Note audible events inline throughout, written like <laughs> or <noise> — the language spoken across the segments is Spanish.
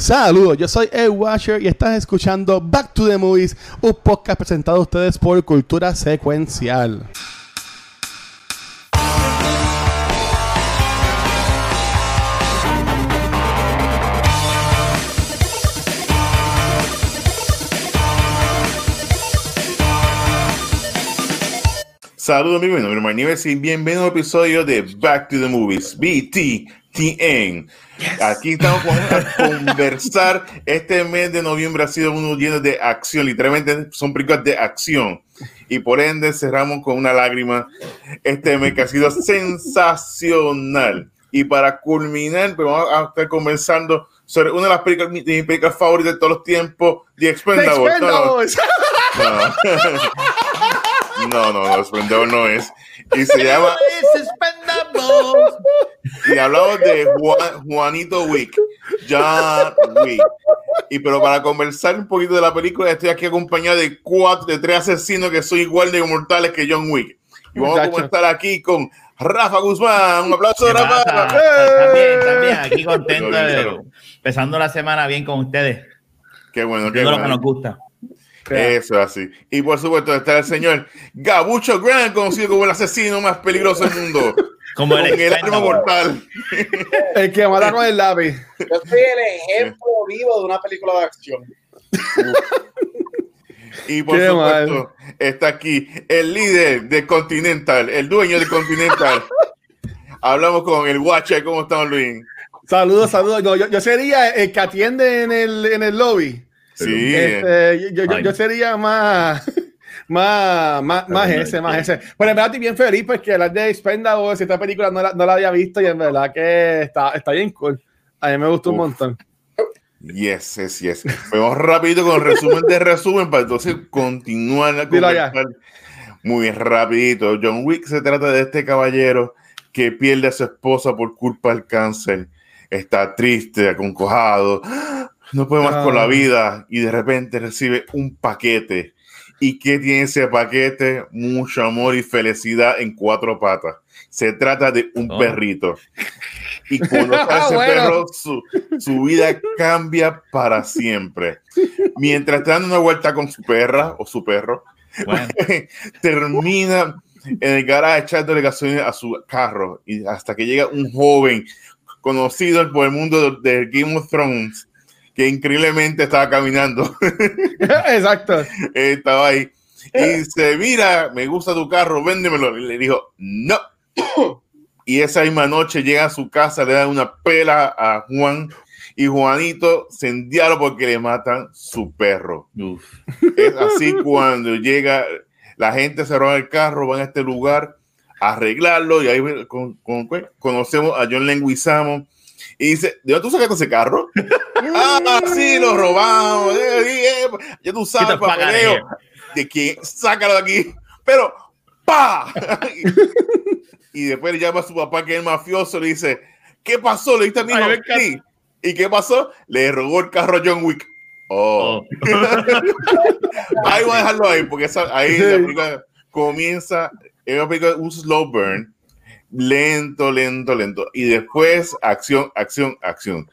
Saludos, yo soy Ed Washer y estás escuchando Back to the Movies, un podcast presentado a ustedes por Cultura Secuencial. Saludos amigos, mi nombre es Marníves y bienvenido a un episodio de Back to the Movies, BTTN. Aquí estamos a conversar. Este mes de noviembre ha sido uno lleno de acción, literalmente son películas de acción. Y por ende cerramos con una lágrima este mes que ha sido sensacional. Y para culminar, pues vamos a estar conversando sobre una de las películas, de mis películas favoritas de todos los tiempos, The Expendables. <laughs> No, no. No, no, no, Splendor no es. Y se llama. <laughs> y hablamos de Juanito Wick, John Wick. Y pero para conversar un poquito de la película, estoy aquí acompañado de cuatro, de tres asesinos que son igual de inmortales que John Wick. Y vamos a estar aquí con Rafa Guzmán. Un aplauso, Rafa. También, también, aquí contento, empezando la semana bien con ustedes. Qué bueno, qué bueno. lo que nos gusta. Eso así. Y por supuesto está el señor Gabucho Grant, conocido como el asesino más peligroso del mundo. Como el, el arma mortal. el que mata con el lápiz. Yo soy el ejemplo vivo de una película de acción. y por supuesto está aquí el líder de Continental, el dueño de Continental. Hablamos con el Watcher. ¿Cómo estamos, Luis? Saludos, saludos. yo, yo, sería el que atiende en el, en el lobby. Sí. Este, yo, yo, sería más, más, más, más ese, más ese. Pero en verdad estoy bien feliz porque la de Expendables, esta película no la, no la había visto y en verdad que está, está bien cool. A mí me gustó un montón. Yes, yes, yes. Vamos rápido con el resumen de resumen para entonces continuar la conversación. Muy rapidito. John Wick se trata de este caballero que pierde a su esposa por culpa del cáncer. Está triste, aconcojado no puede más con la ah. vida y de repente recibe un paquete. ¿Y qué tiene ese paquete? Mucho amor y felicidad en cuatro patas. Se trata de un oh. perrito. Y cuando <laughs> está ese perro, su, su, vida cambia para siempre. Mientras está dando una vuelta con su perra o su perro, <laughs> termina en el garaje echándole gasolina a su carro. Y hasta que llega un joven conocido por el mundo de Game of Thrones que increíblemente estaba caminando. <laughs> Exacto. estaba ahí. Y dice, mira, me gusta tu carro, véndemelo. Y le dijo, no. Y esa misma noche llega a su casa, le da una pela a Juan y Juanito se endiabla porque le matan su perro. Es así cuando llega, la gente se roba el carro, van a este lugar a arreglarlo y ahí con, conocemos a John Lenguizamo y dice, ¿de dónde tú sacaste ese carro? <laughs> ah, sí, lo robamos. Ya tú sabes, papeleo. De que sácalo de aquí. Pero, ¡pa! <laughs> y después le llama a su papá, que es el mafioso, le dice, ¿qué pasó? Le dice a mi sí. ¿Y qué pasó? Le robó el carro a John Wick. Oh. oh. <laughs> ahí voy a dejarlo ahí, porque ahí la película comienza, es una película, un slow burn lento, lento, lento. Y después, acción, acción, acción.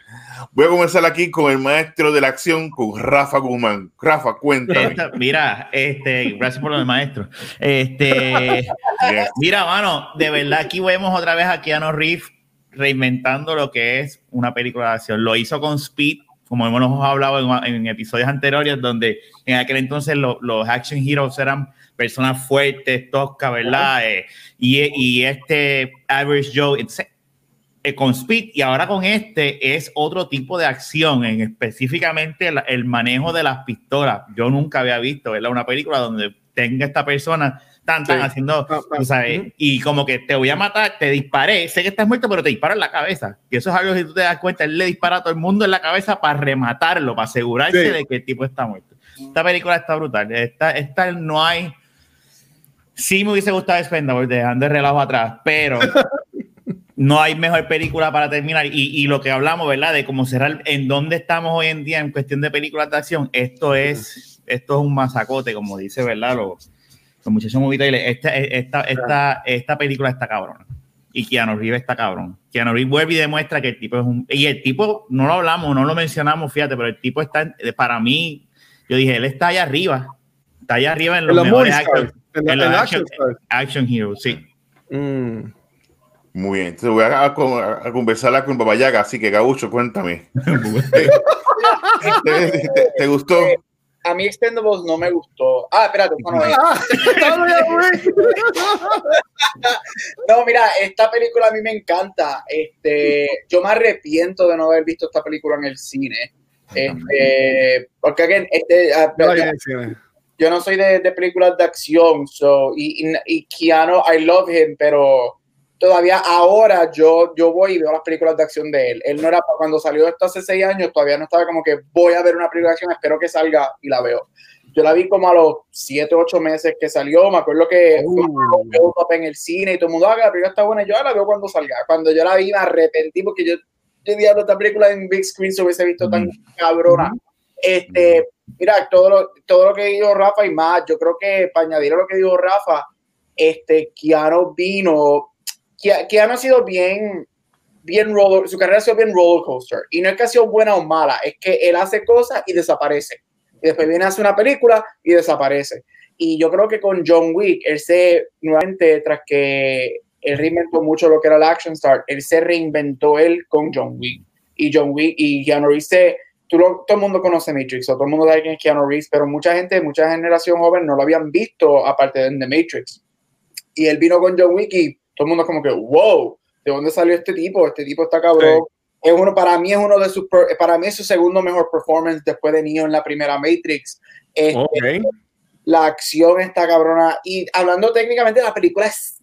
Voy a comenzar aquí con el maestro de la acción, con Rafa Guzmán. Rafa, cuéntame. mira, este, gracias por lo maestro. Este, mira, mano, de verdad aquí vemos otra vez a Keanu Reeves reinventando lo que es una película de acción. Lo hizo con Speed, como hemos hablado en, episodios anteriores, donde en aquel entonces los action heroes eran personas fuertes, toscas, ¿verdad? Eh, y, y, este Average Joe eh, con Speed y ahora con este es otro tipo de acción, en específicamente el, manejo de las pistolas. Yo nunca había visto, ¿verdad? Una película donde tenga esta persona tan, tan haciendo, ah, ah, sabes, y como que te voy a matar, te disparé, sé que estás muerto, pero te disparo en la cabeza. Y eso es algo que tú te das cuenta, él le dispara a todo el mundo en la cabeza para rematarlo, para asegurarse de que el tipo está muerto. Esta película está brutal. Esta, esta no hay Sí me hubiese gustado Expendables, dejando el relajo atrás, pero no hay mejor película para terminar. Y, y, lo que hablamos, ¿verdad? De cómo cerrar, en dónde estamos hoy en día en cuestión de películas de acción, esto es, esto es un masacote, como dice, ¿verdad? Los, los muchachos movitales. Esta, esta, esta, esta película está cabrona. y Keanu Reeves está cabrón. Keanu Reeves vuelve y demuestra que el tipo es un... Y el tipo, no lo hablamos, no lo mencionamos, fíjate, pero el tipo está, para mí, yo dije, él está allá arriba, está allá arriba en los, mejores action, en, action, action, Heroes, sí. Mm. Muy bien, entonces voy a, a, conversarla con Babayaga, así que Gabucho, cuéntame. <laughs> ¿Te, gustó? a mí Expendables no me gustó. Ah, espérate, no, <laughs> <laughs> no, mira, esta película a mí me encanta. Este, yo me arrepiento de no haber visto esta película en el cine. Este, porque este, ah, yo no soy de, de, películas de acción, so, y, y, y Keanu, I love him, pero todavía ahora yo, yo voy y veo las películas de acción de él. Él no era cuando salió esto hace seis años, todavía no estaba como que voy a ver una película de acción, espero que salga y la veo. Yo la vi como a los siete, ocho meses que salió. Me acuerdo que uh. en el cine y todo el mundo, ah, la película está buena. Yo la veo cuando salga. Cuando yo la vi, me arrepentí porque yo, yo diablo, esta película en big screen se hubiese visto tan cabrona. Este, mira, todo lo, todo lo que dijo Rafa y más, yo creo que para añadir a lo que dijo Rafa, este, Keanu vino Keanu ha sido bien, bien roller, su carrera ha sido bien roller coaster. Y no es que ha sido buena o mala, es que él hace cosas y desaparece. Y después viene a hacer una película y desaparece. Y yo creo que con John Wick, él se, nuevamente, tras que él reinventó mucho lo que era el Action Star, él se reinventó él con John Wick. Y John Wick y Keanu Reeves todo el mundo conoce Matrix, o todo el mundo sabe quién es Keanu Reeves, pero mucha gente, mucha generación joven no lo habían visto aparte de The Matrix. Y él vino con John Wick y todo el mundo es como que, wow, ¿de dónde salió este tipo? Este tipo está cabrón. Es uno, para mí es uno de sus, para mí es su segundo mejor performance después de Neo en la primera Matrix. Este, la acción está cabrona. Y hablando técnicamente, la película es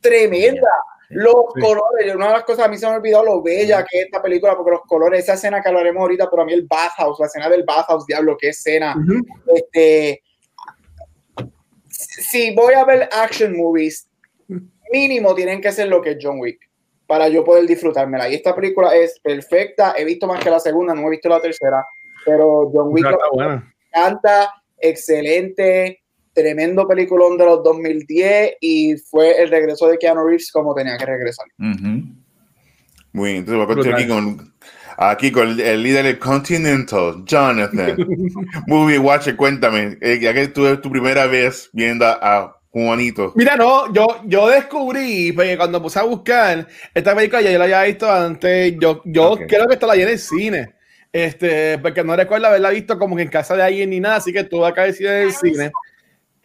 tremenda. Los colores, una de las cosas a mí se me ha olvidado lo bella que es esta película, porque los colores, esa escena que hablaremos ahorita, pero a mí el bathhouse, la escena del bathhouse, diablo, qué escena. Este, si voy a ver action movies, mínimo tienen que ser lo que es John Wick para yo poder disfrutármela. Y esta película es perfecta. He visto más que la segunda, no he visto la tercera, pero John Wick me encanta, excelente, tremendo peliculón de los 2010 y fue el regreso de Keanu Reeves como tenía que regresar. Muy bien, entonces voy a continuar aquí con, aquí con el, líder del Continental, Jonathan. <laughs> Movie Watcher, cuéntame, eh, ya que tú es tu primera vez viendo a Juanito. Mira, no, yo, yo descubrí, porque cuando puse a buscar esta película, ya yo la había visto antes, yo, yo creo que esta la vi en el cine, este, porque no recuerdo haberla visto como que en casa de alguien ni nada, así que tuve acá decir en el cine.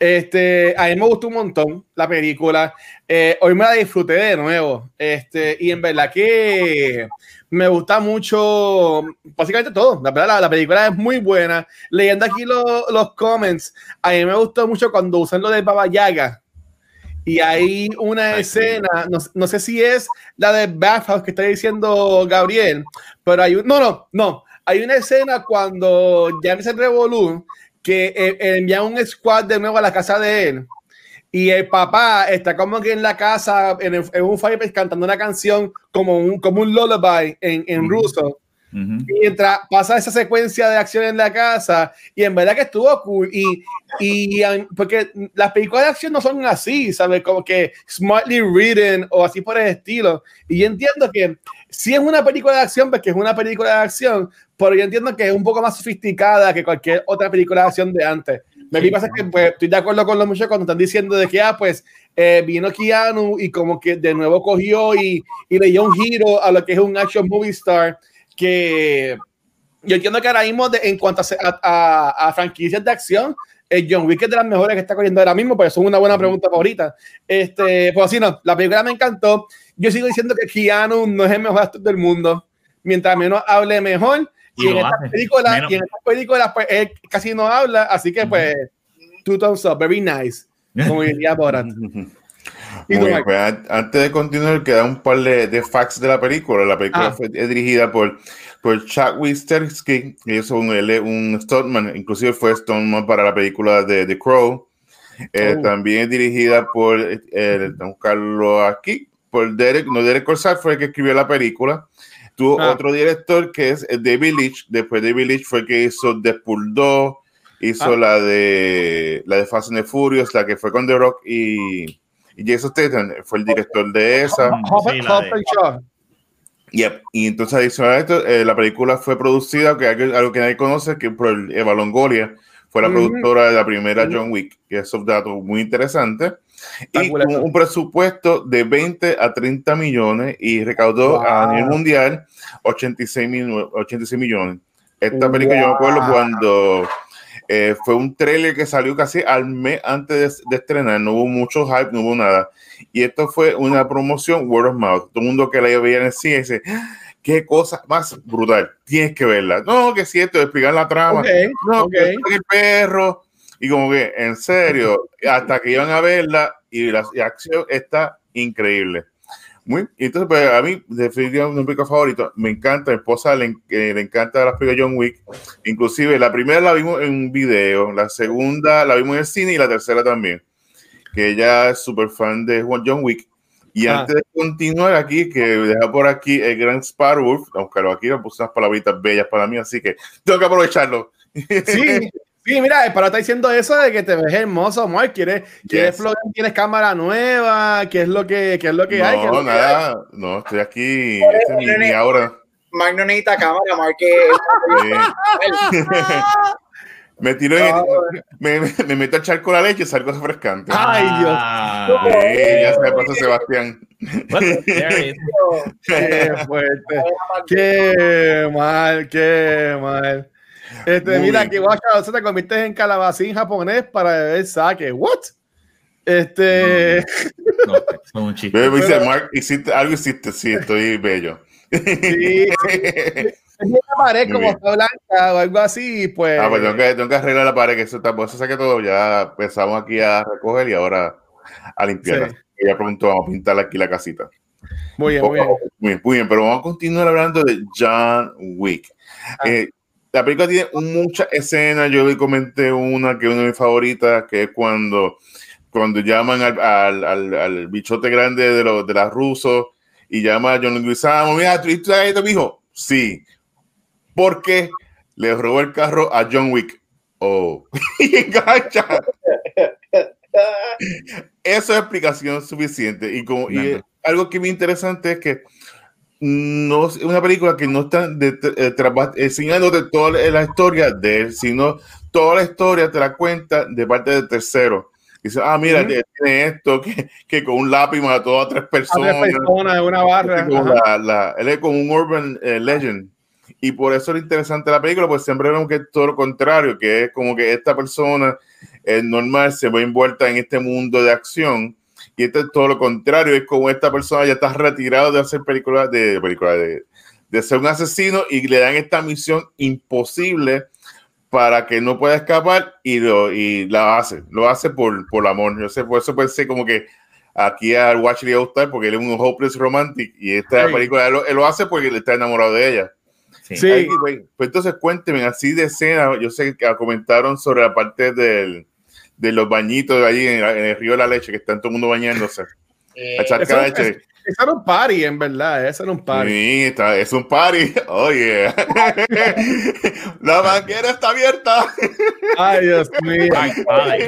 Este, a mí me gustó un montón la película. Eh, hoy me la disfruté de nuevo. Este, y en verdad que me gusta mucho, básicamente todo. La verdad, la, película es muy buena. Leyendo aquí los comments, a mí me gustó mucho cuando usan lo de Baba Yaga. Y hay una escena, no, sé si es la de Bathhouse que está diciendo Gabriel, pero hay un, no, no, no. Hay una escena cuando ya el Revolú que eh, envía un squad de nuevo a la casa de él y el papá está como que en la casa, en, un fireplace, cantando una canción como un, como un lullaby en, en ruso. Mientras pasa esa secuencia de acción en la casa, y en verdad que estuvo cool. Y, y porque las películas de acción no son así, ¿sabes? Como que smartly written o así por el estilo. Y yo entiendo que si es una película de acción, porque es una película de acción, pero yo entiendo que es un poco más sofisticada que cualquier otra película de acción de antes. Me sí, pasa que pues, estoy de acuerdo con los muchachos cuando están diciendo de que, ah, pues, eh, vino Keanu y como que de nuevo cogió y, y le dio un giro a lo que es un action movie star, que yo entiendo que ahora mismo en cuanto a, a, a, franquicias de acción, el John Wick es de las mejores que está cogiendo ahora mismo, pero eso es una buena pregunta favorita. Este, pues así no, la película me encantó. Yo sigo diciendo que Keanu no es el mejor actor del mundo. Mientras menos hable mejor, y, en esta película, y en esta película, pues él casi no habla, así que pues, two thumbs up, very nice, como diría Borat. <laughs> Muy pues, antes de continuar, queda un par de, de, facts de la película. La película ah. fue dirigida por, por Chuck Wisterski, que es un, un stuntman, inclusive fue stuntman para la película de The Crow. Eh, oh. También es dirigida por, eh, Carlos aquí, por Derek, no Derek Corsar fue el que escribió la película. Tuvo ah. otro director que es David Leitch. Después David Leitch fue el que hizo Deadpool 2, hizo ah. la de la de Fast and the Furious, la que fue con The Rock y, Y Jason Statham fue el director de esa. Y entonces adicional a esto, eh, la película fue producida, que algo que nadie conoce, que por Eva Longoria fue la productora de la primera John Wick, que es un dato muy interesante. Y un, un, presupuesto de 20 a 30 millones y recaudó a nivel mundial 86, 86 millones. Esta película yo me acuerdo cuando eh, fue un trailer que salió casi al mes antes de, estrenar, no hubo mucho hype, no hubo nada. Y esto fue una promoción word of mouth. Todo el mundo que la veía en el cine dice, qué cosa más brutal, tienes que verla. No, que es cierto, explicar la trama. no, que el perro. Y como que, en serio, <laughs> hasta que iban a verla y la acción está increíble. Muy, entonces, pues a mí, definitivamente, un película favorito. Me encanta, mi esposa le, eh, le encanta las películas John Wick. Inclusive, la primera la vimos en un video, la segunda la vimos en el cine y la tercera también. Que ella es súper fan de John Wick. Y ah. antes de continuar aquí, que deja por aquí el gran Sparrow, aunque aquí le puse unas palabritas bellas para mí, así que tengo que aprovecharlo. Sí, <laughs> Sí, mira, para está diciendo eso de que te ves hermoso, amor. ¿Quieres, ¿quieres ¿Tienes cámara nueva? ¿Qué es lo que, qué es lo que hay? No, nada. No, estoy aquí. Este es mi, ahora. Mark no necesita cámara, Mark <laughs> Me tiro en, me, me, meto a echar con la leche y salgo refrescante. Ay, Dios. Ah, ya se me pasó Sebastián. <laughs> qué fuerte. Qué mal, qué mal. Este, mira, que guacha, se te conviertes en calabacín japonés para beber sake. ¿What? Este. No, no, <laughs> un chiste. dice, Mark, hiciste, algo hiciste, sí, estoy bello. Sí, <laughs> Es una pared como está blanca o algo así, pues. Ah, pues tengo que, tengo que arreglar la pared, que eso está, pues eso saque todo. Ya empezamos aquí a recoger y ahora a limpiar. Sí. Ya pronto vamos a pintar aquí la casita. Muy bien, muy bien. Muy bien, muy bien, pero vamos a continuar hablando de John Wick. Ah. Eh, la película tiene muchas escenas. Yo le comenté una que es una de mis favoritas, que es cuando, cuando llaman al, al, al, bichote grande de, los de las rusos y llama a John Leguizamo. Mira, ¿tú sabes esto, mijo? Sí. Porque le robó el carro a John Wick. Oh, <laughs> y engancha. Eso es explicación suficiente. Y, como, y algo que me interesante es que no es una película que no está de, eh, enseñándote toda la historia de él, sino toda la historia te la cuenta de parte del tercero. Dice, ah, mira, tiene esto, que, que, con un lápiz mató a tres personas. A tres personas en una barra. La, la, él es como un urban eh, legend. Y por eso es interesante la película, pues siempre vemos que es todo lo contrario, que es como que esta persona es normal se ve envuelta en este mundo de acción y esto es todo lo contrario, es como esta persona ya está retirado de hacer películas, de, películas de, de ser un asesino y le dan esta misión imposible para que no pueda escapar y, lo, y la hace, lo hace por, por amor. Yo sé, por eso pensé como que aquí al Watch le gustar porque él es un hopeless romantic y esta película él lo, hace porque le está enamorado de ella. Sí. pues, entonces cuénteme así de escena, yo sé que comentaron sobre la parte del de los bañitos de allí en, el río de la leche, que está todo el mundo bañándose. <laughs> Eh, eso, leche. Es, era un party, en verdad. Eso era un party. Sí, está, es un party. <laughs> Oye. <laughs> la banquera está abierta. Ay, Dios mío. Ay, ay.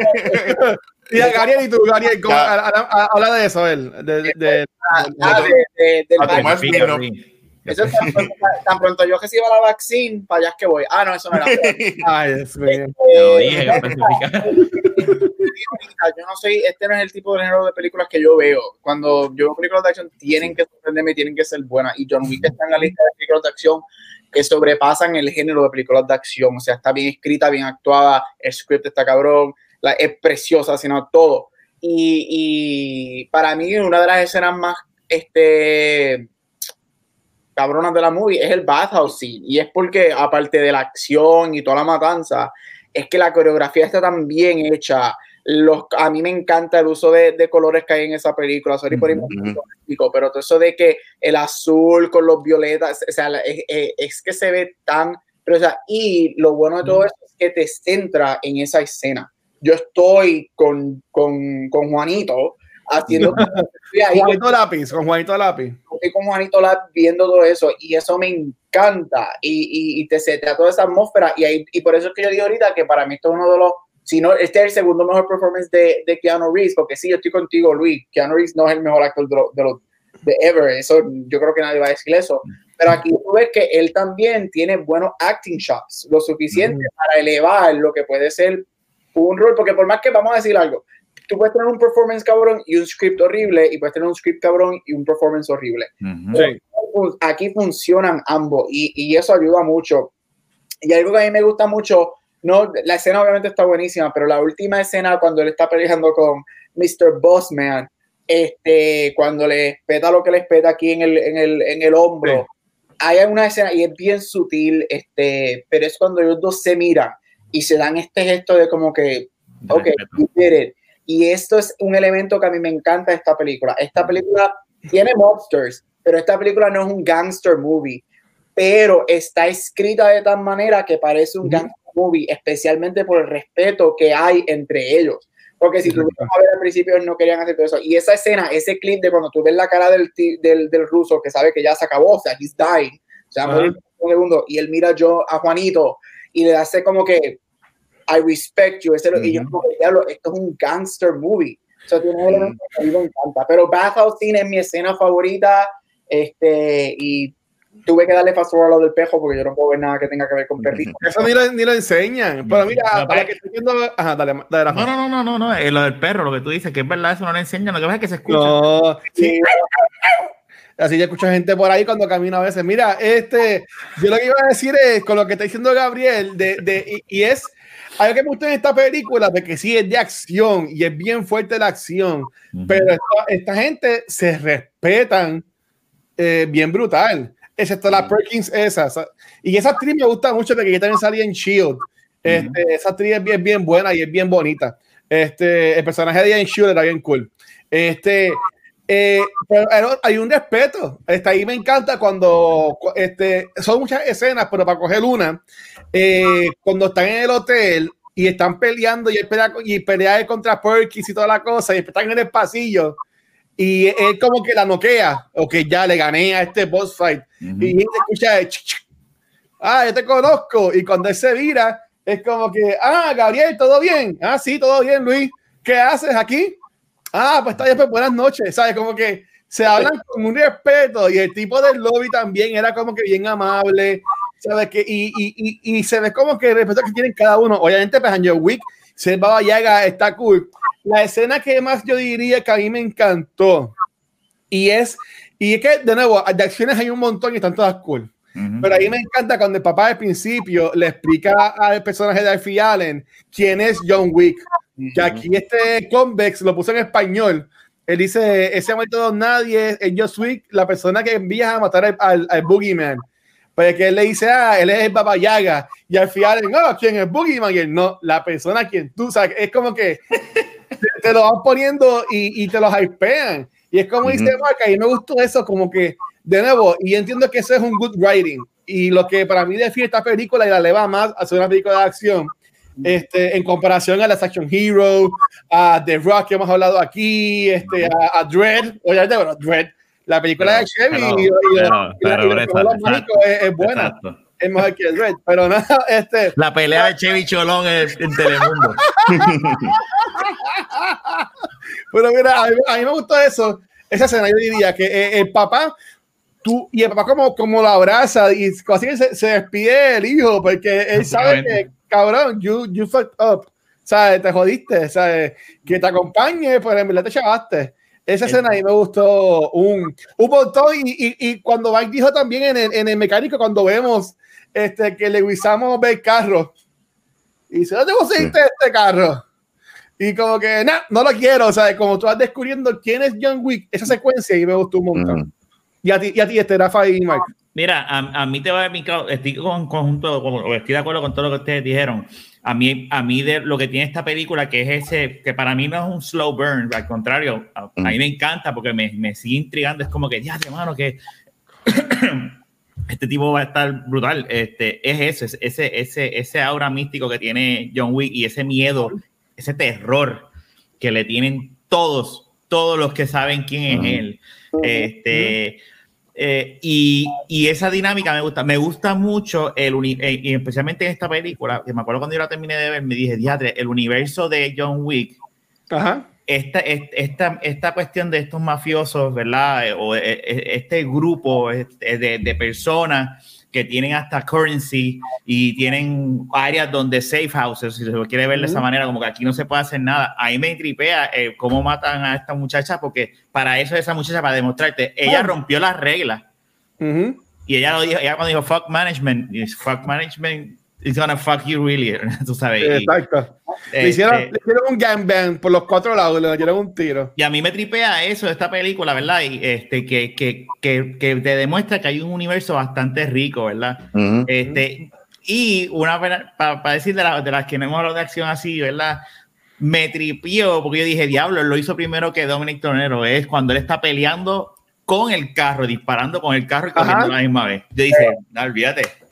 Y a Gariel y tú, Gariel, habla de eso, él. De, de, de, ah, de, de, eso es tan, pronto, tan pronto yo reciba la vaccine, para allá es que voy. Ah, no, eso no era. <laughs> Ay, es mío. Eh, yo no soy, este no es el tipo de género de películas que yo veo. Cuando yo veo películas de acción, tienen que sorprenderme, tienen que ser buenas. Y John Wick está en la lista de películas de acción que sobrepasan el género de películas de acción. O sea, está bien escrita, bien actuada, el script está cabrón, la, es preciosa, sino todo. Y, y para mí, una de las escenas más este, cabronas de la movie es el bathhouse scene. Y es porque, aparte de la acción y toda la matanza, es que la coreografía está tan bien hecha. Los, a mí me encanta el uso de, de colores que hay en esa película. Sorry por pero todo eso de que el azul con los violetas, o sea, es, es, que se ve tan. Pero, o sea, y lo bueno de todo esto es que te centra en esa escena. Yo estoy con, con, con Juanito haciendo. <laughs> Juanito Lápiz, con Juanito Lápiz. Estoy con Juanito Lápiz viendo todo eso y eso me encanta y, y, y te setea toda esa atmósfera y, ahí, y por eso es que yo digo ahorita que para mí esto es uno de los si no, este es el segundo mejor performance de, de Keanu Reeves, porque sí, yo estoy contigo, Luis, Keanu Reeves no es el mejor actor de, los de, ever, eso yo creo que nadie va a decir eso, pero aquí tú ves que él también tiene buenos acting shots, lo suficiente para elevar lo que puede ser un rol, porque por más que vamos a decir algo, tú puedes tener un performance cabrón y un script horrible, y puedes tener un script cabrón y un performance horrible. Aquí funcionan ambos, y, y eso ayuda mucho. Y algo que a mí me gusta mucho no, la escena obviamente está buenísima, pero la última escena cuando él está peleando con Mr. Bossman, este, cuando le espeta lo que le espeta aquí en el, en el, en el hombro, hay una escena y es bien sutil, este, pero es cuando ellos dos se miran y se dan este gesto de como que, ok, Y esto es un elemento que a mí me encanta de esta película. Esta película tiene monsters, pero esta película no es un gangster movie, pero está escrita de tal manera que parece un gangster movie, especialmente por el respeto que hay entre ellos. Porque si tú a ver al principio, no querían hacer todo eso. Y esa escena, ese clip de cuando tú ves la cara del, del, del ruso que sabe que ya se acabó, o sea, he's dying, o sea, un segundo, y él mira yo a Juanito y le hace como que, I respect you. Ese, Y yo, esto es un gangster movie. O sea, tiene elementos que a mí me encanta. Pero Bathhouse Scene es mi escena favorita. Este, y tuve que darle paso a lo del pejo porque yo no puedo ver nada que tenga que ver con perritos. <laughs> Eso ni lo, ni lo enseñan. Pero mira, para que estoy viendo. Ajá, dale, dale No, no, no, no, no, no. Lo del perro, lo que tú dices, que es verdad, eso no le enseñan. Lo que pasa es que se escucha. No, sí. Así ya escucho gente por ahí cuando camino a veces. Mira, este, yo lo que iba a decir es con lo que está diciendo Gabriel, de, de, y, es algo que me gusta en esta película, de que sí es de acción y es bien fuerte la acción, pero esta, gente se respetan eh, bien brutal excepto la Perkins esa. Y esa actriz me gusta mucho porque ella también salía en Shield. Este, Esa actriz es bien, bien buena y es bien bonita. Este, el personaje de en Shield era bien cool. Este, eh, pero hay un respeto. Este, ahí me encanta cuando este, son muchas escenas, pero para coger una, eh, cuando están en el hotel y están peleando y, pelea, y pelea contra Perkins y toda la cosa, y están en el pasillo y es como que la noquea, o que ya le gané a este boss fight. Y escucha, ah, yo te conozco. Y cuando él se vira, es como que, ah, Gabriel, ¿todo bien? Ah, sí, todo bien, Luis. ¿Qué haces aquí? Ah, pues está bien, pues buenas noches. ¿Sabes? Como que se hablan con un respeto y el tipo del lobby también era como que bien amable. ¿Sabes? Que, y, y, y, y se ve como que el respeto que tienen cada uno. Obviamente, pues Angel Wick, se Baba Yaga está cool la escena que más yo diría que a mí me encantó y es, y es que de nuevo, de acciones hay un montón y están todas cool. Pero ahí me encanta cuando el papá al principio le explica al personaje de Alfie Allen quién es John Wick. Que aquí este Convex lo puso en español. Él dice: Ese momento nadie es John Wick, la persona que envía a matar al, al, Boogeyman. Pues que él le dice: Ah, él es el Baba Yaga. Y al final, no, ¿quién es Boogeyman? Y él, no, la persona quien tú sabes. Es como que te, lo van poniendo y, y, te los hypean. Y es como dice Marca, y me gustó eso, como que, de nuevo, y entiendo que eso es un good writing. Y lo que para mí define esta película y la eleva más a ser una película de acción, este, en comparación a las Action Hero, a The Rock que hemos hablado aquí, este, a, a Dread, oye, bueno, Dread, la película de Chevy es, buena es mejor que el Red, pero nada, este. La pelea de Chevy Cholón en, en Telemundo. <laughs> pero mira, a mí, me gustó eso, esa escena, yo diría que eh, el papá, tú, y el papá como, como la abraza y así se, se despide el hijo, porque él sabe que, cabrón, you, you fucked up, ¿sabes? Te jodiste, ¿sabes? Que te acompañe, pues en verdad te chavaste. Esa escena ahí me gustó un, un montón. Y, y, y cuando Mike dijo también en el, en el mecánico, cuando vemos este, que le guisamos ver carro. Y dice, ¿dónde conseguiste este carro? Y como que, no, no lo quiero. O sea, como tú vas descubriendo quién es John Wick, esa secuencia y me gustó un montón. Y a ti, y a ti este, Rafa y Mike. Mira, a, a mí te va a estoy con conjunto, estoy de acuerdo con todo lo que ustedes dijeron. A mí, a mí de lo que tiene esta película, que es ese, que para mí no es un slow burn, al contrario, a, mí me encanta porque me, me sigue intrigando, es como que, ya, hermano, que <coughs> este tipo va a estar brutal. Este, es eso, ese, ese, ese aura místico que tiene John Wick y ese miedo, ese terror que le tienen todos, todos los que saben quién es él. Este, eh, y, y, esa dinámica me gusta. Me gusta mucho, el eh, y especialmente en esta película, que me acuerdo cuando yo la terminé de ver, me dije, diadre, el universo de John Wick. Ajá. Esta, esta, esta cuestión de estos mafiosos, ¿verdad? O este grupo de, de personas que tienen hasta currency y tienen áreas donde safe houses, si se quiere ver de esa manera, como que aquí no se puede hacer nada. Ahí me tripea eh, cómo matan a esta muchacha, porque para eso esa muchacha, para demostrarte, ella rompió las reglas. Y ella lo dijo, ella cuando dijo fuck management, fuck management it's gonna fuck you really, <laughs> tú sabes. Exacto. le, este hicieron, le, hicieron, un gangbang por los cuatro lados, le dieron un tiro. Y a mí me tripea eso de esta película, ¿verdad? Y este, que, que, que, que te demuestra que hay un universo bastante rico, ¿verdad? este, y una para decir de, la, de, las que no hemos hablado de acción así, ¿verdad? Me tripió porque yo dije, diablo, lo hizo primero que Dominic Tornero, es cuando él está peleando con el carro, disparando con el carro y corriendo a la misma vez. Yo dije, no, olvídate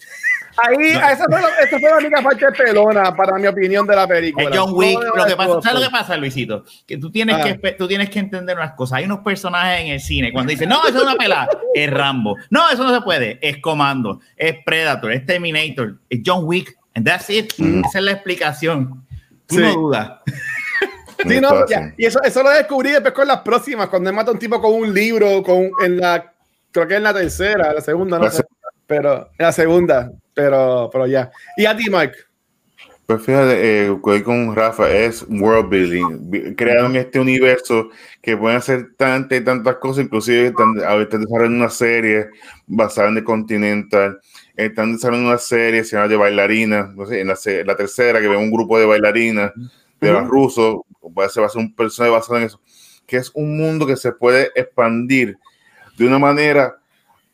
Ahí, esa fue, esa fue la única parte pelona, para mi opinión, de la película. John Wick, lo que pasa, ¿sabes lo que pasa, Luisito? Que tú tienes, que ah. tú tienes que entender unas cosas. Hay unos personajes en el cine, cuando dicen, no, eso es una pelada, <laughs> es Rambo. No, eso no se puede, es Comando, es Predator, es Terminator, es John Wick, and that's it. Esa es la explicación. Tú no dudas. Sí, no, y eso, eso lo descubrí después con las próximas, cuando mata a un tipo con un libro, con, en la, creo que en la tercera, la segunda, no sé, pero en la segunda, pero, pero ya. ¿Y a ti, Mike? Pues fíjate, eh, con Rafa es world building. Crearon este universo que pueden hacer tantas y tantas cosas, inclusive están, están desarrollando una serie basada en el Continental. Están desarrollando una serie se llama de bailarinas. No sé, en la, la, tercera, que ve un grupo de bailarinas de los rusos. Puede ser un personaje basado en eso. Que es un mundo que se puede expandir de una manera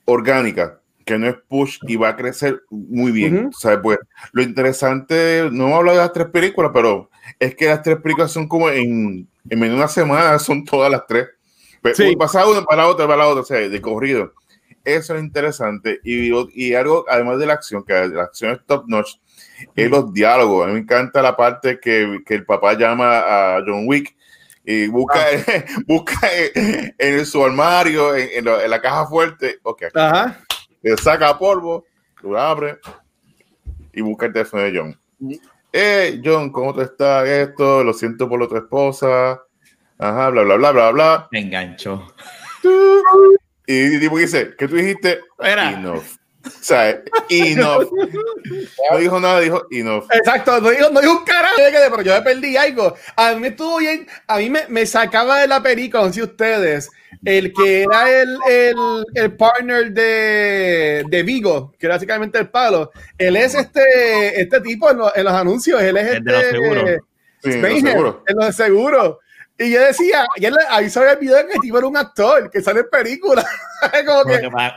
orgánica que no es push y va a crecer muy bien. pues, lo interesante, no hemos hablado de las tres películas, pero es que las tres películas son como en, en menos de una semana, <laughs> son todas las tres. Pero, pues, sí. Pasa una para la otra, para la otra, o sea, de corrido. Eso es interesante. Y, y algo, además de la acción, que la acción es top notch, es los diálogos. A mí me encanta la parte que, que el papá llama a John Wick y busca, ah. <laughs> busca en, su armario, en, en, la caja fuerte. Ok. Ajá le saca polvo, lo abre y busca el teléfono de John. Eh, John, ¿cómo te está esto? Lo siento por la otra esposa. Ajá, bla, bla, bla, bla, bla. Me enganchó. Y tipo dice, ¿qué tú dijiste? Era. O sea, enough. No dijo nada, dijo enough. Exacto, no dijo, no dijo un carajo, pero yo me perdí algo. A mí estuvo bien, a mí me, me sacaba de la película, no sé ustedes, el que era el, el, el partner de, de, Vigo, que era básicamente el palo, él es este, este tipo en, en los anuncios, él es el este, de los seguros. Sí, en los seguros. Y yo decía, y él, ahí se había olvidado que el tipo era un actor, que sale en películas. <laughs> eso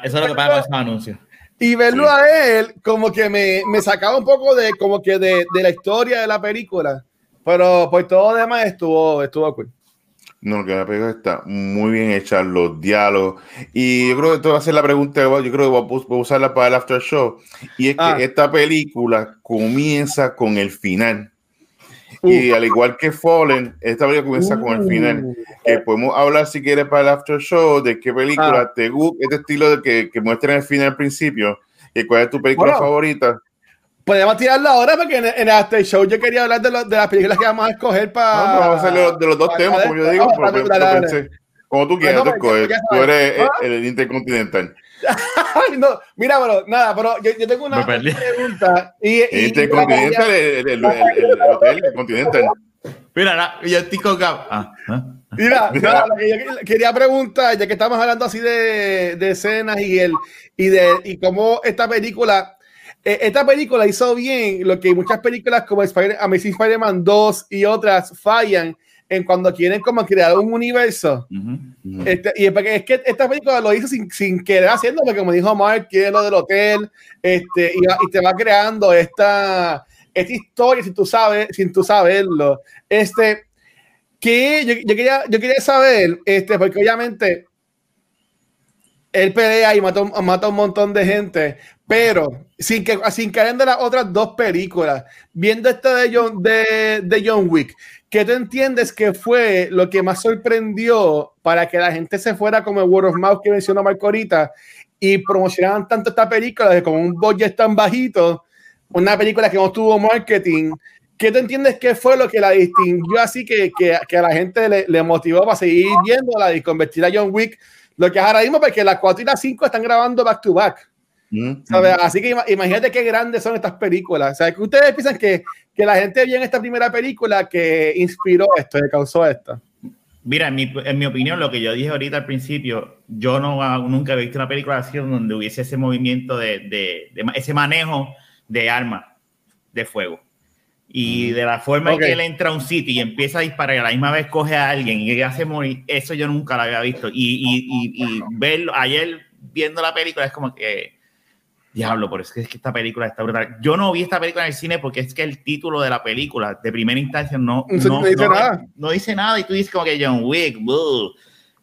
es lo que pasa con esos anuncios. Y verlo a él como que me, me, sacaba un poco de, como que de, de, la historia de la película. Pero pues todo demás estuvo, estuvo cool. No, que la película está muy bien hecha, los diálogos. Y yo creo que esto va a ser la pregunta, yo creo que voy a usarla para el after show. Y es que ah. esta película comienza con el final. Y al igual que Fallen, esta película comienza con el final. Que podemos hablar, si quieres, para el after show, de qué película ah. te gusta, este estilo de que, que muestran el final al principio. Y cuál es tu película favorita. Podemos tirarla ahora porque en, el after show yo quería hablar de, de, las películas que vamos a escoger para. No, vamos a hacer de los dos temas, como yo digo. como tú quieras, tú, eres el, intercontinental. <laughs> no, mira, pero nada, pero yo, yo tengo una pregunta. Y, y, intercontinental, el, el, el, hotel continental. Mira, yo estoy con ah, ah, Mira, nada, yo quería preguntar, ya que estamos hablando así de, de escenas y, el, y, de, y cómo esta película eh, esta película hizo bien lo que muchas películas como Spider Amazing Spider-Man 2 y otras fallan en cuando quieren como crear un universo. este, y es, que esta película lo hizo sin, sin, querer haciendo, porque como dijo Mark, quiere lo del hotel, este, y, y, te va creando esta, esta historia sin tú, sabes, sin tú saberlo. Este, que yo, yo, quería, yo quería saber, este, porque obviamente él pelea y mata, mata a un montón de gente, pero sin que sin caer de las otras dos películas, viendo este de John, de, de John Wick, ¿qué tú entiendes que fue lo que más sorprendió para que la gente se fuera como el word of mouth que mencionó Marco ahorita y promocionaran tanto esta película de con un budget tan bajito, una película que no tuvo marketing? ¿Qué tú entiendes que fue lo que la distinguió así que, que, que a la gente le, le, motivó para seguir viéndola y convertir a John Wick? Lo que es ahora mismo, porque las 4 y las 5 están grabando back to back. Así que imagínate qué grandes son estas películas. O que ustedes piensan que, que la gente vio en esta primera película que inspiró esto, que causó esto. Mira, en mi, en mi, opinión, lo que yo dije ahorita al principio, yo no nunca he visto una película así donde hubiese ese movimiento de, de, ese manejo de armas de fuego. Y de la forma en que él entra a un sitio y empieza a disparar y a la misma vez coge a alguien y hace morir, eso yo nunca lo había visto. Y, y, y, y verlo, ayer viendo la película es como que Diablo, por eso es que esta película está brutal. Yo no vi esta película en el cine porque es que el título de la película, de primera instancia, no, no, dice, nada. no dice nada. Y tú dices como que John Wick,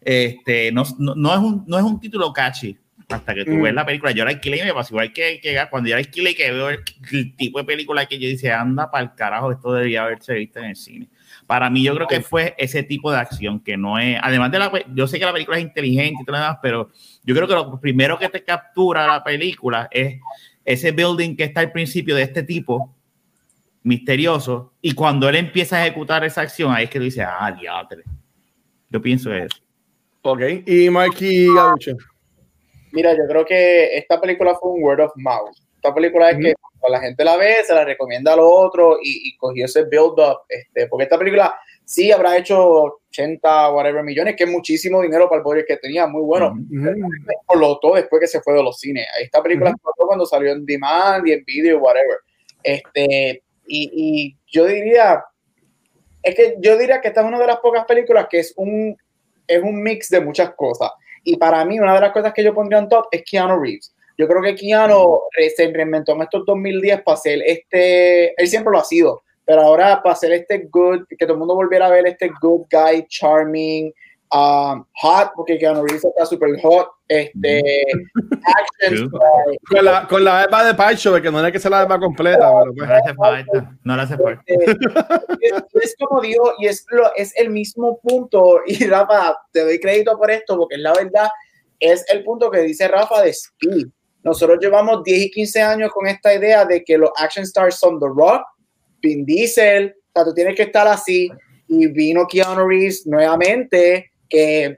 este, no, no, es un, no es un título catchy hasta que tú ves mm. la película. Yo la alquilé y me pasó igual que, que cuando yo la alquilé y que veo el, tipo de película que yo dice, anda para el carajo, esto debería haberse visto en el cine. Para mí, yo creo que fue ese tipo de acción que no es. Además de la. Yo sé que la película es inteligente y todo lo demás, pero yo creo que lo primero que te captura la película es ese building que está al principio de este tipo, misterioso, y cuando él empieza a ejecutar esa acción, ahí es que tú dices, ah, diatre. Yo pienso eso. Ok, y Mikey Gaucho. Mira, yo creo que esta película fue un word of mouth. Esta película es que la gente la ve, se la recomienda a los otros y, y cogió ese build-up, este, porque esta película sí habrá hecho 80, whatever millones, que es muchísimo dinero para el budget que tenía, muy bueno. Lo después que se fue de los cines. Esta película uh cuando salió en demand y en video, whatever. Este, y, y, yo diría, es que yo diría que esta es una de las pocas películas que es un, es un mix de muchas cosas. Y para mí, una de las cosas que yo pondría en top es Keanu Reeves. Yo creo que Keanu se reinventó en estos 2010 para ser este, él siempre lo ha sido, pero ahora para ser este good, que todo el mundo volviera a ver este good guy, charming, um, hot, porque Keanu Reeves está super hot, este, action, <laughs> con, la, con la alma de Pancho, que no es que se la alma completa, pero pues. no le hace falta, no le hace falta. Este, es, como digo, y es, lo, es el mismo punto, y Rafa, te doy crédito por esto, porque es la verdad, es el punto que dice Rafa de Speed nosotros llevamos 10 y 15 años con esta idea de que los action stars son The Rock, Vin Diesel, o sea, tú tienes que estar así. Y vino Keanu Reeves nuevamente, que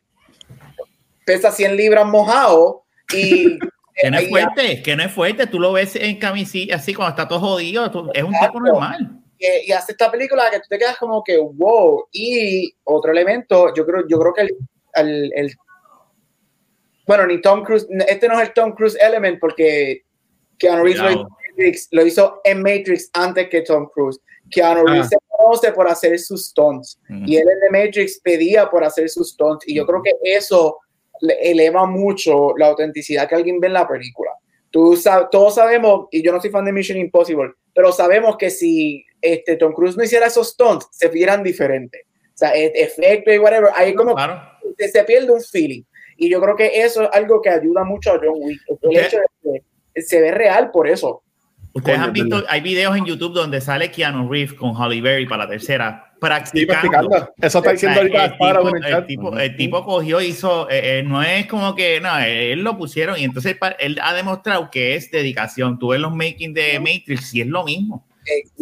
pesa 100 libras mojado y <laughs> que no es fuerte, que no es fuerte. Tú lo ves en camisilla así cuando está todo jodido. Es un tipo normal. Y, hace esta película que tú te quedas como que wow. Y otro elemento, yo creo, yo creo que el, el bueno, ni Tom Cruise, este no es el Tom Cruise element porque Keanu Reeves lo hizo, en Matrix antes que Tom Cruise. Keanu Reeves ah. se conoce por hacer sus stunts y él en The Matrix pedía por hacer sus stunts y yo creo que eso eleva mucho la autenticidad que alguien ve en la película. Tú todos sabemos, y yo no soy fan de Mission Impossible, pero sabemos que si este, Tom Cruise no hiciera esos stunts, se vieran diferentes. O sea, e, efecto y whatever, ahí como se pierde un feeling. Y yo creo que eso es algo que ayuda mucho a John Wick. El hecho de que se ve real por eso. Ustedes han visto, hay videos en YouTube donde sale Keanu Reeves con Holly Berry para la tercera, practicando. Eso está diciendo ahorita el, tipo, el, tipo, cogió, hizo, eh, eh, no es como que, no, él lo pusieron y entonces él ha demostrado que es dedicación. Tú ves los making de Matrix y es lo mismo. Es,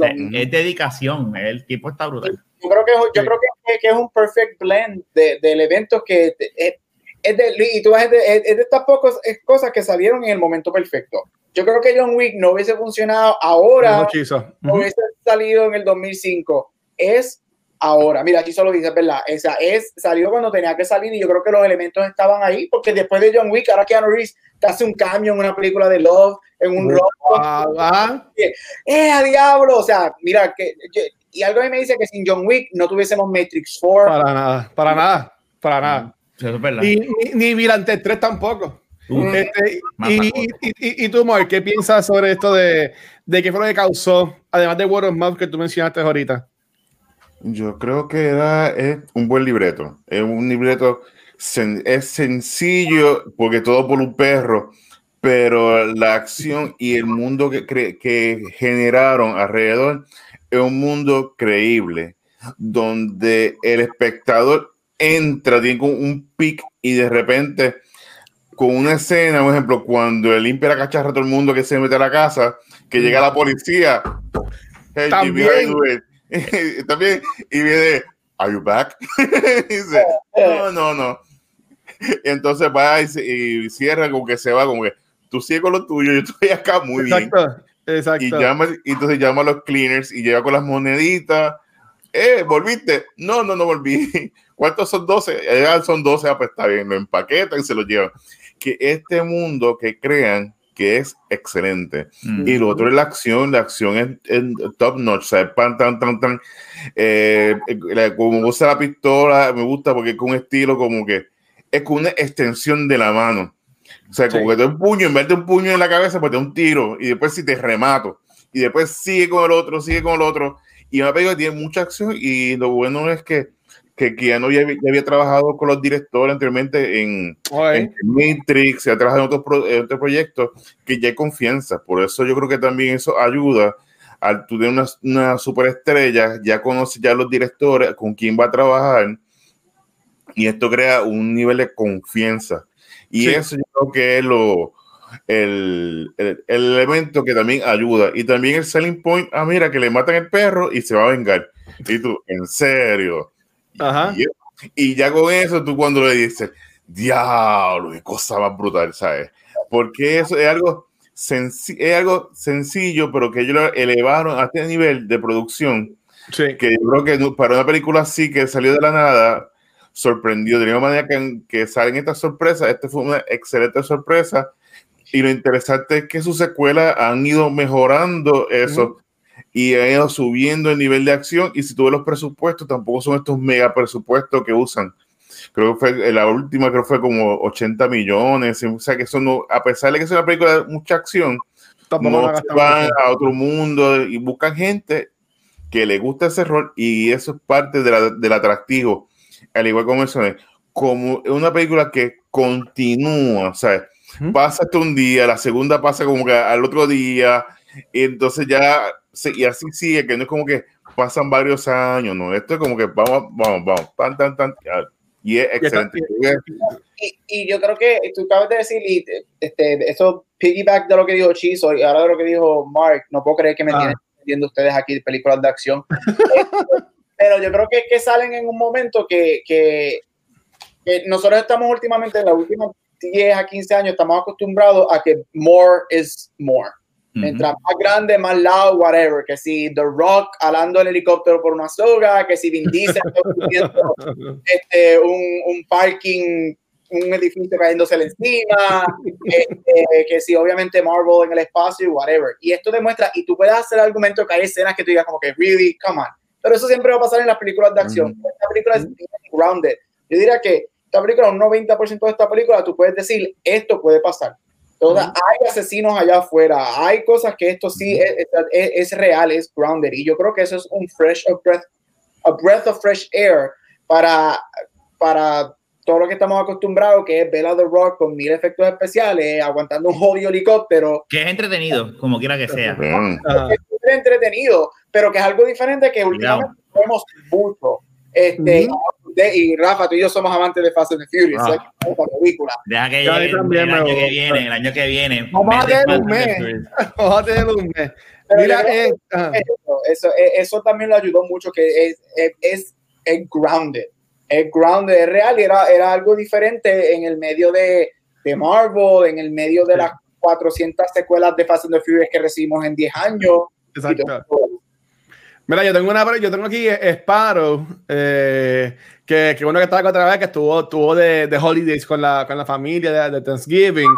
dedicación, el tipo está brutal. Yo creo que, yo creo que, que es un perfect blend de, del evento que es de, y tú vas de, es de estas pocas cosas que salieron en el momento perfecto. Yo creo que John Wick no hubiese funcionado ahora, no hubiese salido en el 2005. Es ahora. Mira, aquí solo dice, ¿verdad? Esa es, salió cuando tenía que salir y yo creo que los elementos estaban ahí, porque después de John Wick, ahora Keanu Reeves te hace un cambio en una película de Love, en un rock. ¡Eh, a diablo! O sea, mira, que, y algo a mí me dice que sin John Wick no tuviésemos Matrix 4. Para nada, para nada, para nada. Y, ni, ni 3 tampoco. Este, y, y, tú, Mark, ¿qué piensas sobre esto de, de qué fue lo que causó, además de Word of Mouth que tú mencionaste ahorita? Yo creo que era es un buen libreto. Es un libreto, es sencillo porque todo por un perro, pero la acción y el mundo que, que generaron alrededor es un mundo creíble. donde el espectador entra, tiene un pic y de repente con una escena, por ejemplo, cuando él limpia la cacharra a todo el mundo que se mete a la casa, que llega la policía, también, <laughs> también y viene, ¿Are you back? <laughs> dice, no, no, no. Y entonces va y, cierra como que se va, como que tú sigues con lo tuyo, yo estoy acá muy bien. Exacto. Y, llama, y entonces llama a los cleaners y llega con las moneditas. Eh, ¿volviste? No, no, no volví. <laughs> ¿Cuántos son 12? son 12, ah, pues está bien, lo empaquetan y se lo llevan. Que este mundo que crean que es excelente. Y lo otro es la acción, la acción es, top notch, o sea, pan, tan, tan, tan. Eh, como usa la pistola, me gusta porque es con un estilo como que es con una extensión de la mano. O sea, como que te un puño, en vez de un puño en la cabeza, pues te un tiro y después si te remato. Y después sigue con el otro, sigue con el otro. Y me que tiene mucha acción y lo bueno es que que Keanu ya, ya, había trabajado con los directores anteriormente en, Matrix, se ha trabajado en otros, proyectos, que ya hay confianza. Por eso yo creo que también eso ayuda al tú tener una, una superestrella, ya conoce ya los directores, con quién va a trabajar, y esto crea un nivel de confianza. Y eso yo creo que es lo, el, el, elemento que también ayuda. Y también el selling point, ah, mira, que le matan el perro y se va a vengar. Y tú, en serio. Y, ya con eso, tú cuando le dices, diablo, qué cosa más brutal, ¿sabes? Porque eso es algo, es algo sencillo, pero que ellos lo elevaron a este nivel de producción. Que yo creo que para una película así que salió de la nada, sorprendió de una manera que, que salen estas sorpresas. Esta fue una excelente sorpresa. Y lo interesante es que sus secuelas han ido mejorando eso y ha ido subiendo el nivel de acción. Y si tú ves los presupuestos, tampoco son estos mega presupuestos que usan. Creo que fue la última, creo que fue como 80 millones. O sea que eso no, a pesar de que es una película de mucha acción, no van a otro mundo y buscan gente que le gusta ese rol y eso es parte de la, del atractivo. Al igual como es, como una película que continúa, o sea, pasa hasta un día, la segunda pasa como que al otro día, y entonces ya y así sigue, que no es como que pasan varios años, no, esto es como que vamos, vamos, vamos, tan, tan, tan, y es excelente. Y, y, yo creo que tú acabas de decir, y este, eso piggyback de lo que dijo Chizo y ahora de lo que dijo Mark, no puedo creer que me ah. viendo ustedes aquí películas de acción. <laughs> Pero yo creo que, que salen en un momento que, que, que nosotros estamos últimamente, en los últimos 10 a 15 años, estamos acostumbrados a que more is more. Mientras más grande, más loud, whatever. Que si The Rock alando el helicóptero por una soga, que si Vin Diesel <laughs> este, un, un, parking, un edificio cayéndose encima, este, que si obviamente Marvel en el espacio, whatever. Y esto demuestra, y tú puedes hacer el argumento que hay escenas que tú digas como que, really, come on. Pero eso siempre va a pasar en las películas de acción. Esta película es grounded. Yo diría que esta película, un 90% de esta película, tú puedes decir, esto puede pasar hay asesinos allá afuera, hay cosas que esto sí es, es, real, es grounded. Y yo creo que eso es un fresh a breath, a breath of fresh air para, para todo lo que estamos acostumbrados, que es Bella the Rock con mil efectos especiales, aguantando un jodido helicóptero. Que es entretenido, como quiera que sea. Es entretenido, pero que es algo diferente que últimamente vemos mucho. Este, y Rafa, tú y yo somos amantes de Fast and the Furious. Ah. película. Deja que llegue el año que viene, el año que viene. Vamos a tener un mes. Vamos a tener un mes. Mira, eh, eso, eh, eso, también lo ayudó mucho, que es, es, es, grounded. Es grounded, es real y era, era algo diferente en el medio de, de Marvel, en el medio de las 400 secuelas de Fast and the Furious que recibimos en 10 años. Exacto. Mira, yo tengo una, yo tengo aquí Sparrow, eh, que, que uno que estaba otra vez, que estuvo, estuvo de, de, holidays con la, con la familia de, Thanksgiving.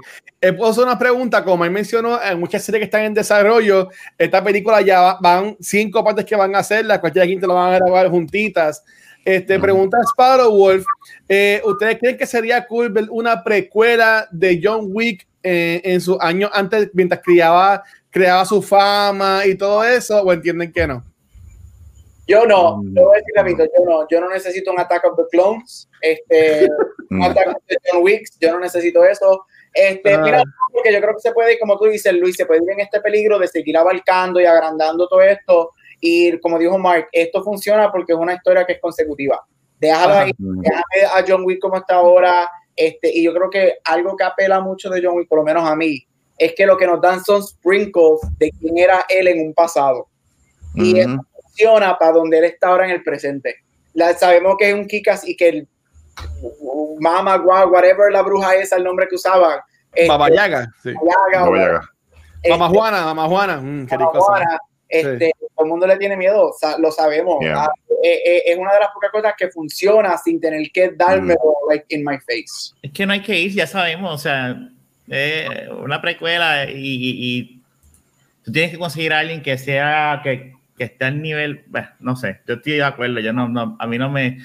He puesto una pregunta, como él mencionó, en muchas series que están en desarrollo, esta película ya van cinco partes que van a hacer, la cuestión de quinta lo van a grabar juntitas. Este, pregunta Sparrow Wolf, eh, ¿ustedes creen que sería cool ver una precuela de John Wick eh, en sus años antes, mientras criaba, creaba su fama y todo eso, o entienden que no? Yo no, mm. voy a decir yo no, yo no necesito un Attack of the Clones, este, un mm. Attack of the John Wicks, yo no necesito eso. Este, ah. mira, porque yo creo que se puede, como tú dices, Luis, se puede ir en este peligro de seguir abarcando y agrandando todo esto Y como dijo Mark, esto funciona porque es una historia que es consecutiva. Déjalo ahí, déjame a John Wick como está ahora. Este, y yo creo que algo que apela mucho de John Wick, por lo menos a mí, es que lo que nos dan son sprinkles de quién era él en un pasado. Y eso funciona para donde él está ahora en el presente. La, sabemos que es un Kikas y que el Mama, Gua, whatever la bruja esa, el nombre que usaban. Este, Baba Yaga, sí. Mamá Juana, Mamá Juana. Mm, Juana este, Todo el mundo le tiene miedo, lo sabemos. Ah, eh, eh, es una de las pocas cosas que funciona sin tener que darme mm. like in my face. Es que no hay que ir, ya sabemos, o sea, eh, una precuela y, y, tú tienes que conseguir a alguien que sea, que, que esté al nivel, bueno, no sé, yo estoy de acuerdo, yo no, no, a mí no me,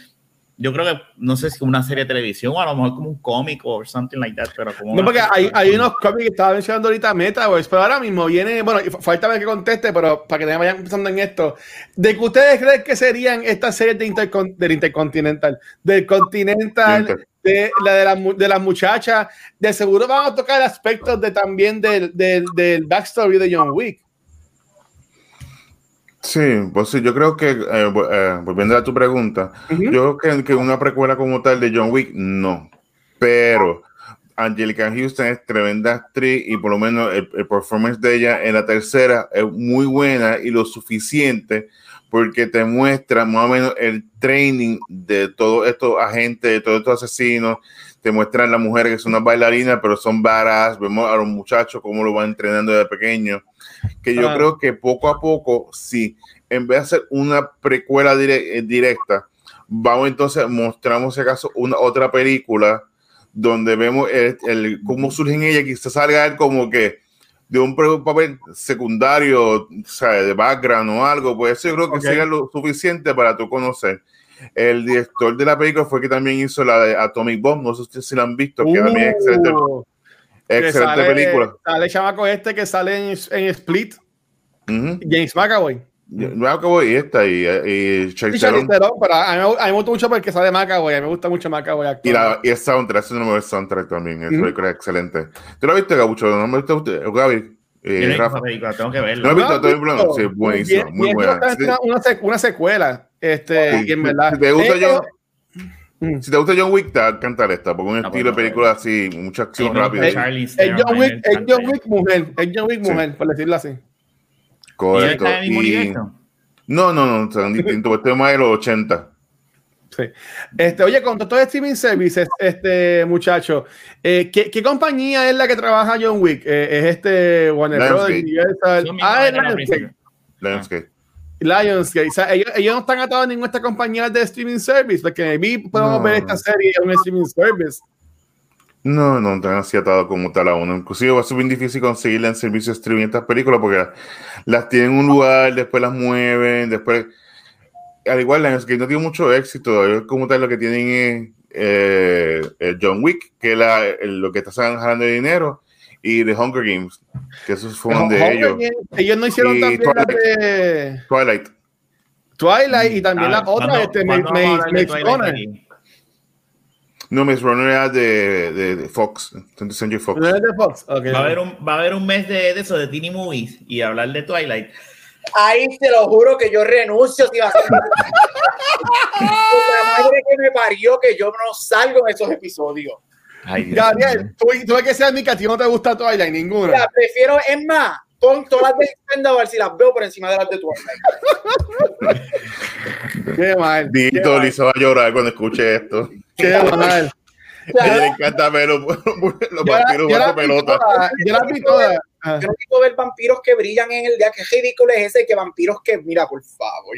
yo creo que no sé si una serie de televisión o a lo mejor como un cómic o something like that, pero como no porque hay, hay, unos cómics que estaba mencionando ahorita Metaverse, pero ahora mismo viene, bueno, falta ver que conteste, pero para que vayan pensando en esto, de que ustedes creen que serían estas series de del Intercontinental, del Continental, de la de, la, de las muchachas, de seguro van a tocar aspectos de también del, del, del backstory de John Wick. Sí, pues sí, yo creo que, eh, eh, volviendo a tu pregunta, yo creo que, una precuela como tal de John Wick, no. Pero Angelica Houston es tremenda actriz y por lo menos el, performance de ella en la tercera es muy buena y lo suficiente porque te muestra más o menos el training de todos estos agentes, de todos estos asesinos, te muestran las mujeres que son unas bailarinas, pero son varas, vemos a los muchachos cómo lo van entrenando desde pequeño que yo creo que poco a poco, si en vez de hacer una precuela eh, directa, vamos entonces, mostramos si acaso una otra película donde vemos el, cómo surge en ella, quizás salga él como que de un papel secundario, o sea, de background o algo, pues eso yo creo que sería lo suficiente para tú conocer. El director de la película fue que también hizo la de Atomic Bomb, no sé si la han visto, que también es excelente. Uh. Excelente película. Sale chamaco este que sale en, en Split. James McAvoy. McAvoy y esta y, y Charlize Theron. Pero a mí, a mí, me gusta mucho porque sale McAvoy. A mí me gusta mucho McAvoy. Y, la, y el soundtrack, ese es el soundtrack también. Es uh excelente. ¿Tú lo viste, Gabucho? ¿No me viste usted? Gaby. Eh, Rafa. Película, tengo que verlo. ¿No lo he visto? No, sí, buenísimo. Muy buena. Una, una, secuela. Este, y en verdad. ¿Te gusta yo? Mm. Si te gusta John Wick, te va a encantar esta, porque un estilo de película así, mucha acción rápida. Es, John Wick, es John Wick mujer, es John Wick mujer, por decirlo así. Correcto. ¿Y No, no, no, son distintos, este es más de los 80. Sí. Este, oye, con todo streaming services, este muchacho, eh, ¿qué, ¿qué, compañía es la que trabaja John Wick? Eh, ¿Es este Warner Bros. Ah, es Lionsgate. Lionsgate. Lionsgate. O sea, ellos, ellos, no están atados a ninguna esta compañía de streaming service, porque vi podemos ver esta serie en un streaming service. No, no están así atados como tal a uno. Inclusive va a ser bien difícil conseguirla en servicio de streaming estas películas porque las tienen en un lugar, después las mueven, después. Al igual, Lionsgate no tiene mucho éxito. Ellos como tal lo que tienen es eh, John Wick, que es la, lo que está sacando de dinero y The Hunger Games, que esos fueron de ellos. ellos no hicieron también Twilight, la de Twilight. Twilight y también la otra, este, Maze Runner. No, Maze Runner era de, de, de Fox, Century Fox. ¿No es de Fox? Okay. Va, a haber un, va a haber un mes de, de eso, de Teeny Movies, y hablar de Twilight. Ahí te lo juro que yo renuncio si va a ser. la <laughs> madre que me parió que yo no salgo en esos episodios. Gabriel, tú, tú ves que sea mi que a ti no te gusta Twilight, ninguna. La prefiero, es más, pon todas las de Expendables si las veo por encima de las de Twilight. <laughs> qué mal. Dito, Lisa va a llorar cuando escuche esto. Qué mal. <laughs> A ella le encanta ver los, los vampiros jugando pelota. Yo la vi toda. Yo no quiero ver vampiros que brillan en el día. Qué ridículo es ese que vampiros que, mira, por favor.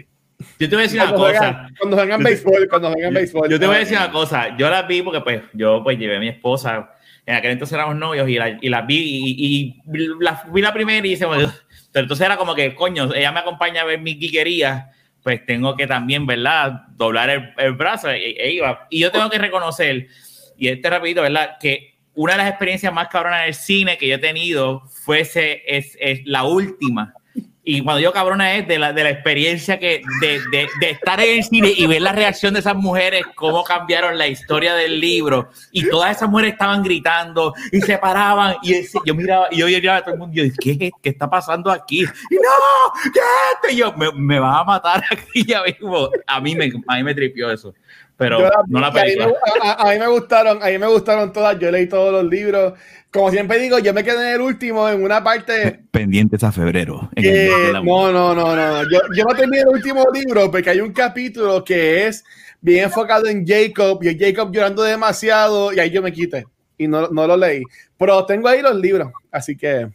Yo te voy a decir una cosa. cuando vengan béisbol, cuando vengan béisbol. Yo te voy a decir una cosa. Yo la vi porque pues yo pues llevé a mi esposa. En aquel entonces éramos novios y la, y la vi y, la, vi la primera y bueno, pero entonces era como que, coño, ella me acompaña a ver mi guiquería, pues tengo que también, ¿verdad? Doblar el, el brazo e, e, iba. Y yo tengo que reconocer, y este rapidito, ¿verdad? Que una de las experiencias más cabronas del cine que yo he tenido fuese es, es la última y cuando yo cabrona es de la, de la experiencia que de, de, de, estar en el cine y ver la reacción de esas mujeres, cómo cambiaron la historia del libro. Y todas esas mujeres estaban gritando y se paraban. Y yo miraba, y yo miraba a todo el mundo y yo, ¿qué, ¿qué está pasando aquí? Y no, ¿qué? Y yo, me, me vas a matar <laughs> aquí ya mismo. A mí me, a mí me tripió eso. Pero no la película. A, a, a, mí me gustaron, a mí me gustaron todas. Yo leí todos los libros como siempre digo, yo me quedé en el último, en una parte. Pendientes a febrero. Que, no, no, no, no. Yo, yo no terminé el último libro porque hay un capítulo que es bien enfocado en Jacob y Jacob llorando demasiado y ahí yo me quité y no, no lo leí. Pero tengo ahí los libros, así que.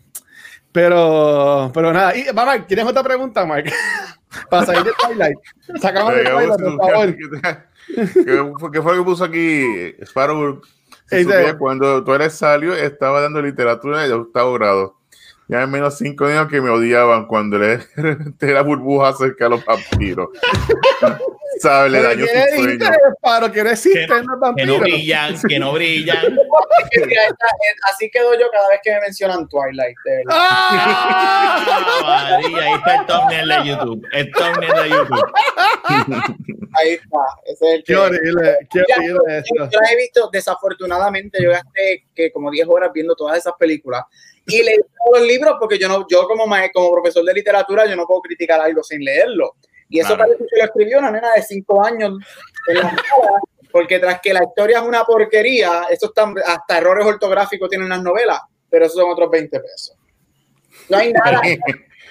Pero, pero nada. Y, mamá, ¿tienes otra pregunta, Mark? <laughs> Para salir de Twilight. Sacamos de Twilight, por favor. ¿Qué fue lo que puso aquí Sparrow? Cuando tú eres salió, estaba dando literatura de octavo grado. Ya hay menos cinco años que me odiaban cuando le <laughs> la burbuja acerca de los vampiros. <laughs> ¿Sabes? Le dañó su sueño. Para que no existen que, los vampiros. Que no brillan, que no brillan. <laughs> Así quedo yo cada vez que me mencionan Twilight. De verdad. ¡Ah! María, ahí está el thumbnail de YouTube. El thumbnail de YouTube. Ahí está. Ese es el que... Qué horrible. Qué horrible yo, esto. Yo la he visto, desafortunadamente, yo gasté que como 10 horas viendo todas esas películas y leí todos los libros porque yo no, yo como, como profesor de literatura, yo no puedo criticar algo sin leerlo. Y eso claro. parece que lo escribió una nena de 5 años en la escuela, porque tras que la historia es una porquería, eso está, hasta errores ortográficos tienen las novelas, pero esos son otros 20 pesos. No hay nada.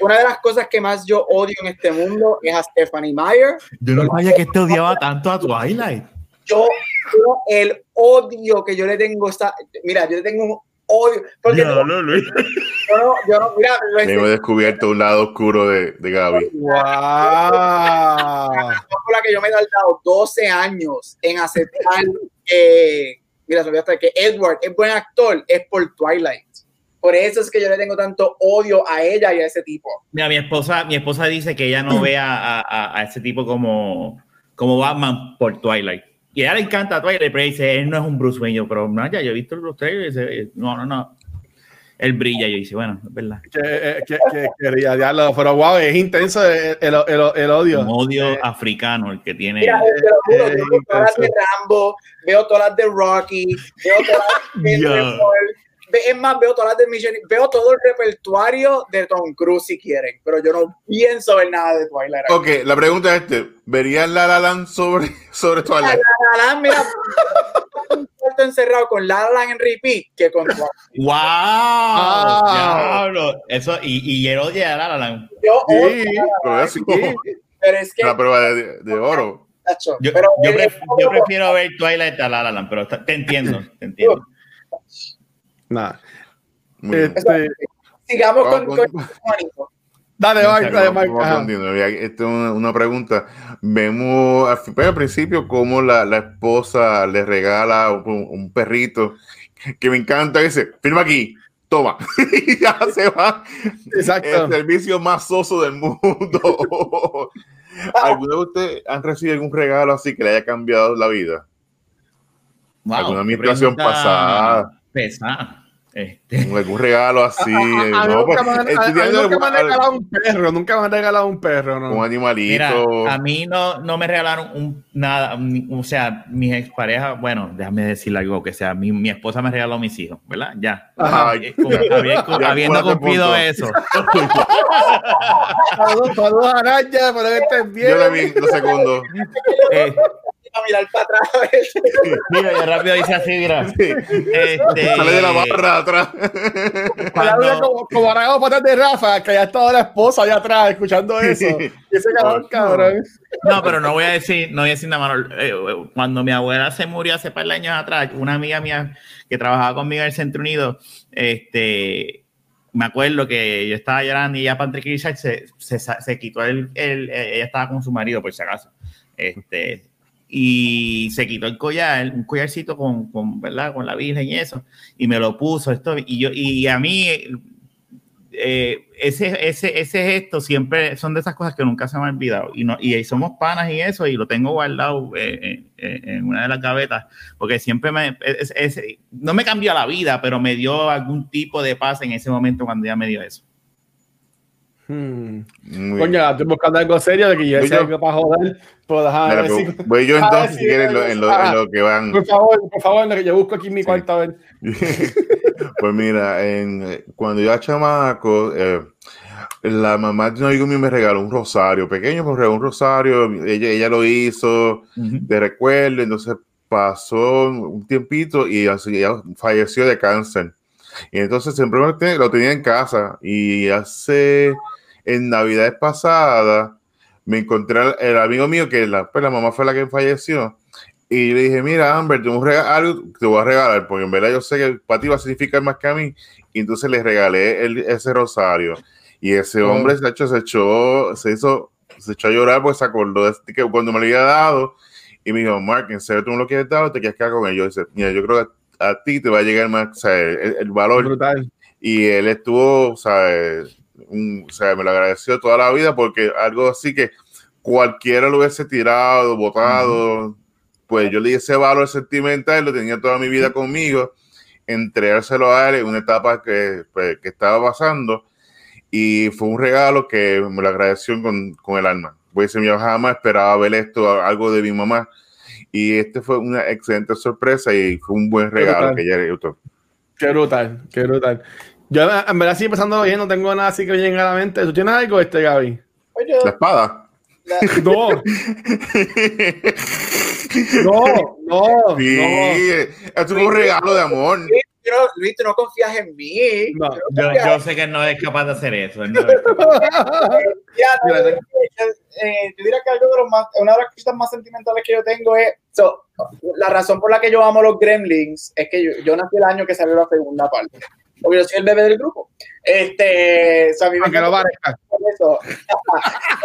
Una de las cosas que más yo odio en este mundo es a Stephanie Meyer. Yo no sabía que te odiaba tanto a Twilight. Yo, yo, el odio que yo le tengo está, mira, yo le tengo un odio. Porque no, no, Luis. <laughs> Yo no, yo no, mira, Me he descubierto un lado oscuro de, de Gaby. ¡Wow! la que yo me he dado 12 años en aceptar que, mira, hasta que Edward es buen actor, es por Twilight. Por eso es que yo le tengo tanto odio a ella y a ese tipo. Mira, mi esposa, mi esposa dice que ella no ve a, a, a ese tipo como, como Batman por Twilight. Y a ella le encanta Twilight, pero dice, él no es un Bruce Wayne. Pero no, ya yo he visto los trailers. No, no, no. Él brilla. Yo dice, bueno, es verdad. Que, que, que, diablo, pero wow, es intenso el, el, el, el odio. Un odio eh, africano el que tiene. Mira, te lo juro, eh, veo todas las de Rambo, veo todas las de Rocky, veo todas las de. <laughs> Es más, veo todas las de Mission, veo todo el repertorio de Tom Cruise si quieren, pero yo no pienso ver nada de Twilight. Ok, la pregunta es este, ¿verías La La Land sobre, <laughs> sobre Twilight? La La Land, mira, un cuarto encerrado con La La Land en repeat que con Twilight. ¡Wow! Ah. Eso, y, y él odia a La La Land. Yo sí, odio pero, es como, sí, pero es que... La prueba de, de oro. Yo, pero, yo, pref, yo prefiero ver Twilight a La La Land, pero te entiendo, te entiendo. Nada. Este, Sigamos con, con, Dale, Mike, dale, Mike. Esta es una, una, pregunta. Vemos al, al principio cómo la, la, esposa le regala un, un, perrito que me encanta ese. Firma aquí, toma. <laughs> y ya se va. Exacto. El servicio más soso del mundo. <laughs> ¿Alguno de ustedes han recibido algún regalo así que le haya cambiado la vida? Wow, ¿Alguna administración pasada? Pesada. Este. Algún regalo así. <laughs> A, a, a, no, nunca, me, han regalado un perro, nunca me han regalado un perro, ¿no? Un animalito. Mira, a mí no, no me regalaron un, nada, o sea, mis exparejas, bueno, déjame decirle algo que sea, mi, mi esposa me regaló a mis hijos, ¿verdad? Ya. Ay, habiendo, <laughs> ya habiendo cumplido punto. eso. <laughs> saludos, saludos a Araya, para que estés bien. Yo también, lo segundo. Eh, a mirar para atrás. <laughs> mira, ya rápido dice así, mira. Sí. Este, Sale de la barra atrás. <laughs> Cuando... Como, como Aragón patas de Rafa, que ya estaba la esposa allá atrás escuchando eso. Y ese cabrón, cabrón. No, pero no voy a decir, no voy a decir nada malo. Eh, cuando mi abuela se murió hace par de años atrás, una amiga mía que trabajaba conmigo en el Centro Unido, este, me acuerdo que yo estaba llorando y ella para tranquilizar se, se, se quitó el, el, ella estaba con su marido por si acaso. Este, y se quitó el collar, un collarcito con, con, ¿verdad? con la Virgen y eso, y me lo puso esto, y yo, y a mí, eh, ese, ese, ese gesto siempre son de esas cosas que nunca se me han olvidado, y, no, y somos panas y eso, y lo tengo guardado eh, eh, en una de las gavetas, porque siempre me, es, no me cambió la vida, pero me dio algún tipo de paz en ese momento cuando ella me dio eso. Hmm. Coño, estoy buscando algo serio de que yo sé algo para joder. Pues, Mira, pues, voy yo <laughs> entonces, si quieres, en lo, en, lo, que van. Por favor, por favor, lo que yo busco aquí en mi sí. cuarto a ver. <laughs> pues mira, en, cuando yo era chamaco, eh, la mamá de un amigo mío me regaló un rosario, pequeño, me regaló un rosario, ella, ella lo hizo uh -huh. de recuerdo, entonces pasó un tiempito y así, ella falleció de cáncer. Y entonces siempre lo tenía en casa y hace en Navidades pasadas me encontré el amigo mío que la, pues la mamá fue la que falleció y le dije, mira Amber, tengo un regalo, te voy a regalar, porque en verdad yo sé que para ti va a significar más que a mí. Y entonces le regalé el, ese rosario. Y ese hombre se, echó, se echó, se hizo, se echó a llorar porque se acordó de que cuando me lo había dado. Y me dijo, Mark, ¿en serio tú me lo quieres dar o te quieres quedar con él? Yo dice, mira, yo creo que a ti te va a llegar más, o sea, el, el valor. Brutal. Y él estuvo, o sea, un, o sea, me lo agradeció toda la vida porque algo así que cualquiera lo hubiese tirado, botado, uh -huh. pues yo le di ese valor sentimental, lo tenía toda mi vida conmigo, entregárselo a él en una etapa que, pues, que estaba pasando y fue un regalo que me lo agradeció con, con el alma. Pues yo jamás esperaba ver esto, algo de mi mamá. Y este fue una excelente sorpresa y fue un buen regalo que ella le gustó. Qué brutal, qué brutal. Yo en verdad sí empezando bien, no tengo nada así que me llegue a la mente. ¿Tú tienes algo este, Gaby? Oye, la espada. La... <laughs> <laughs> No. no, no. Sí, no. es un regalo de amor. Pero, Luis, tú no confías en mí. No, yo, yo, sé que no es capaz de hacer eso. No es <laughs> ya, no, yo, eh, yo diría que algo de los más, una de las cosas más sentimentales que yo tengo es, so, la razón por la que yo amo los Gremlins es que yo, yo nací el año que salió la segunda parte porque yo soy el bebé del grupo. Este, Aunque no parezca. Eso.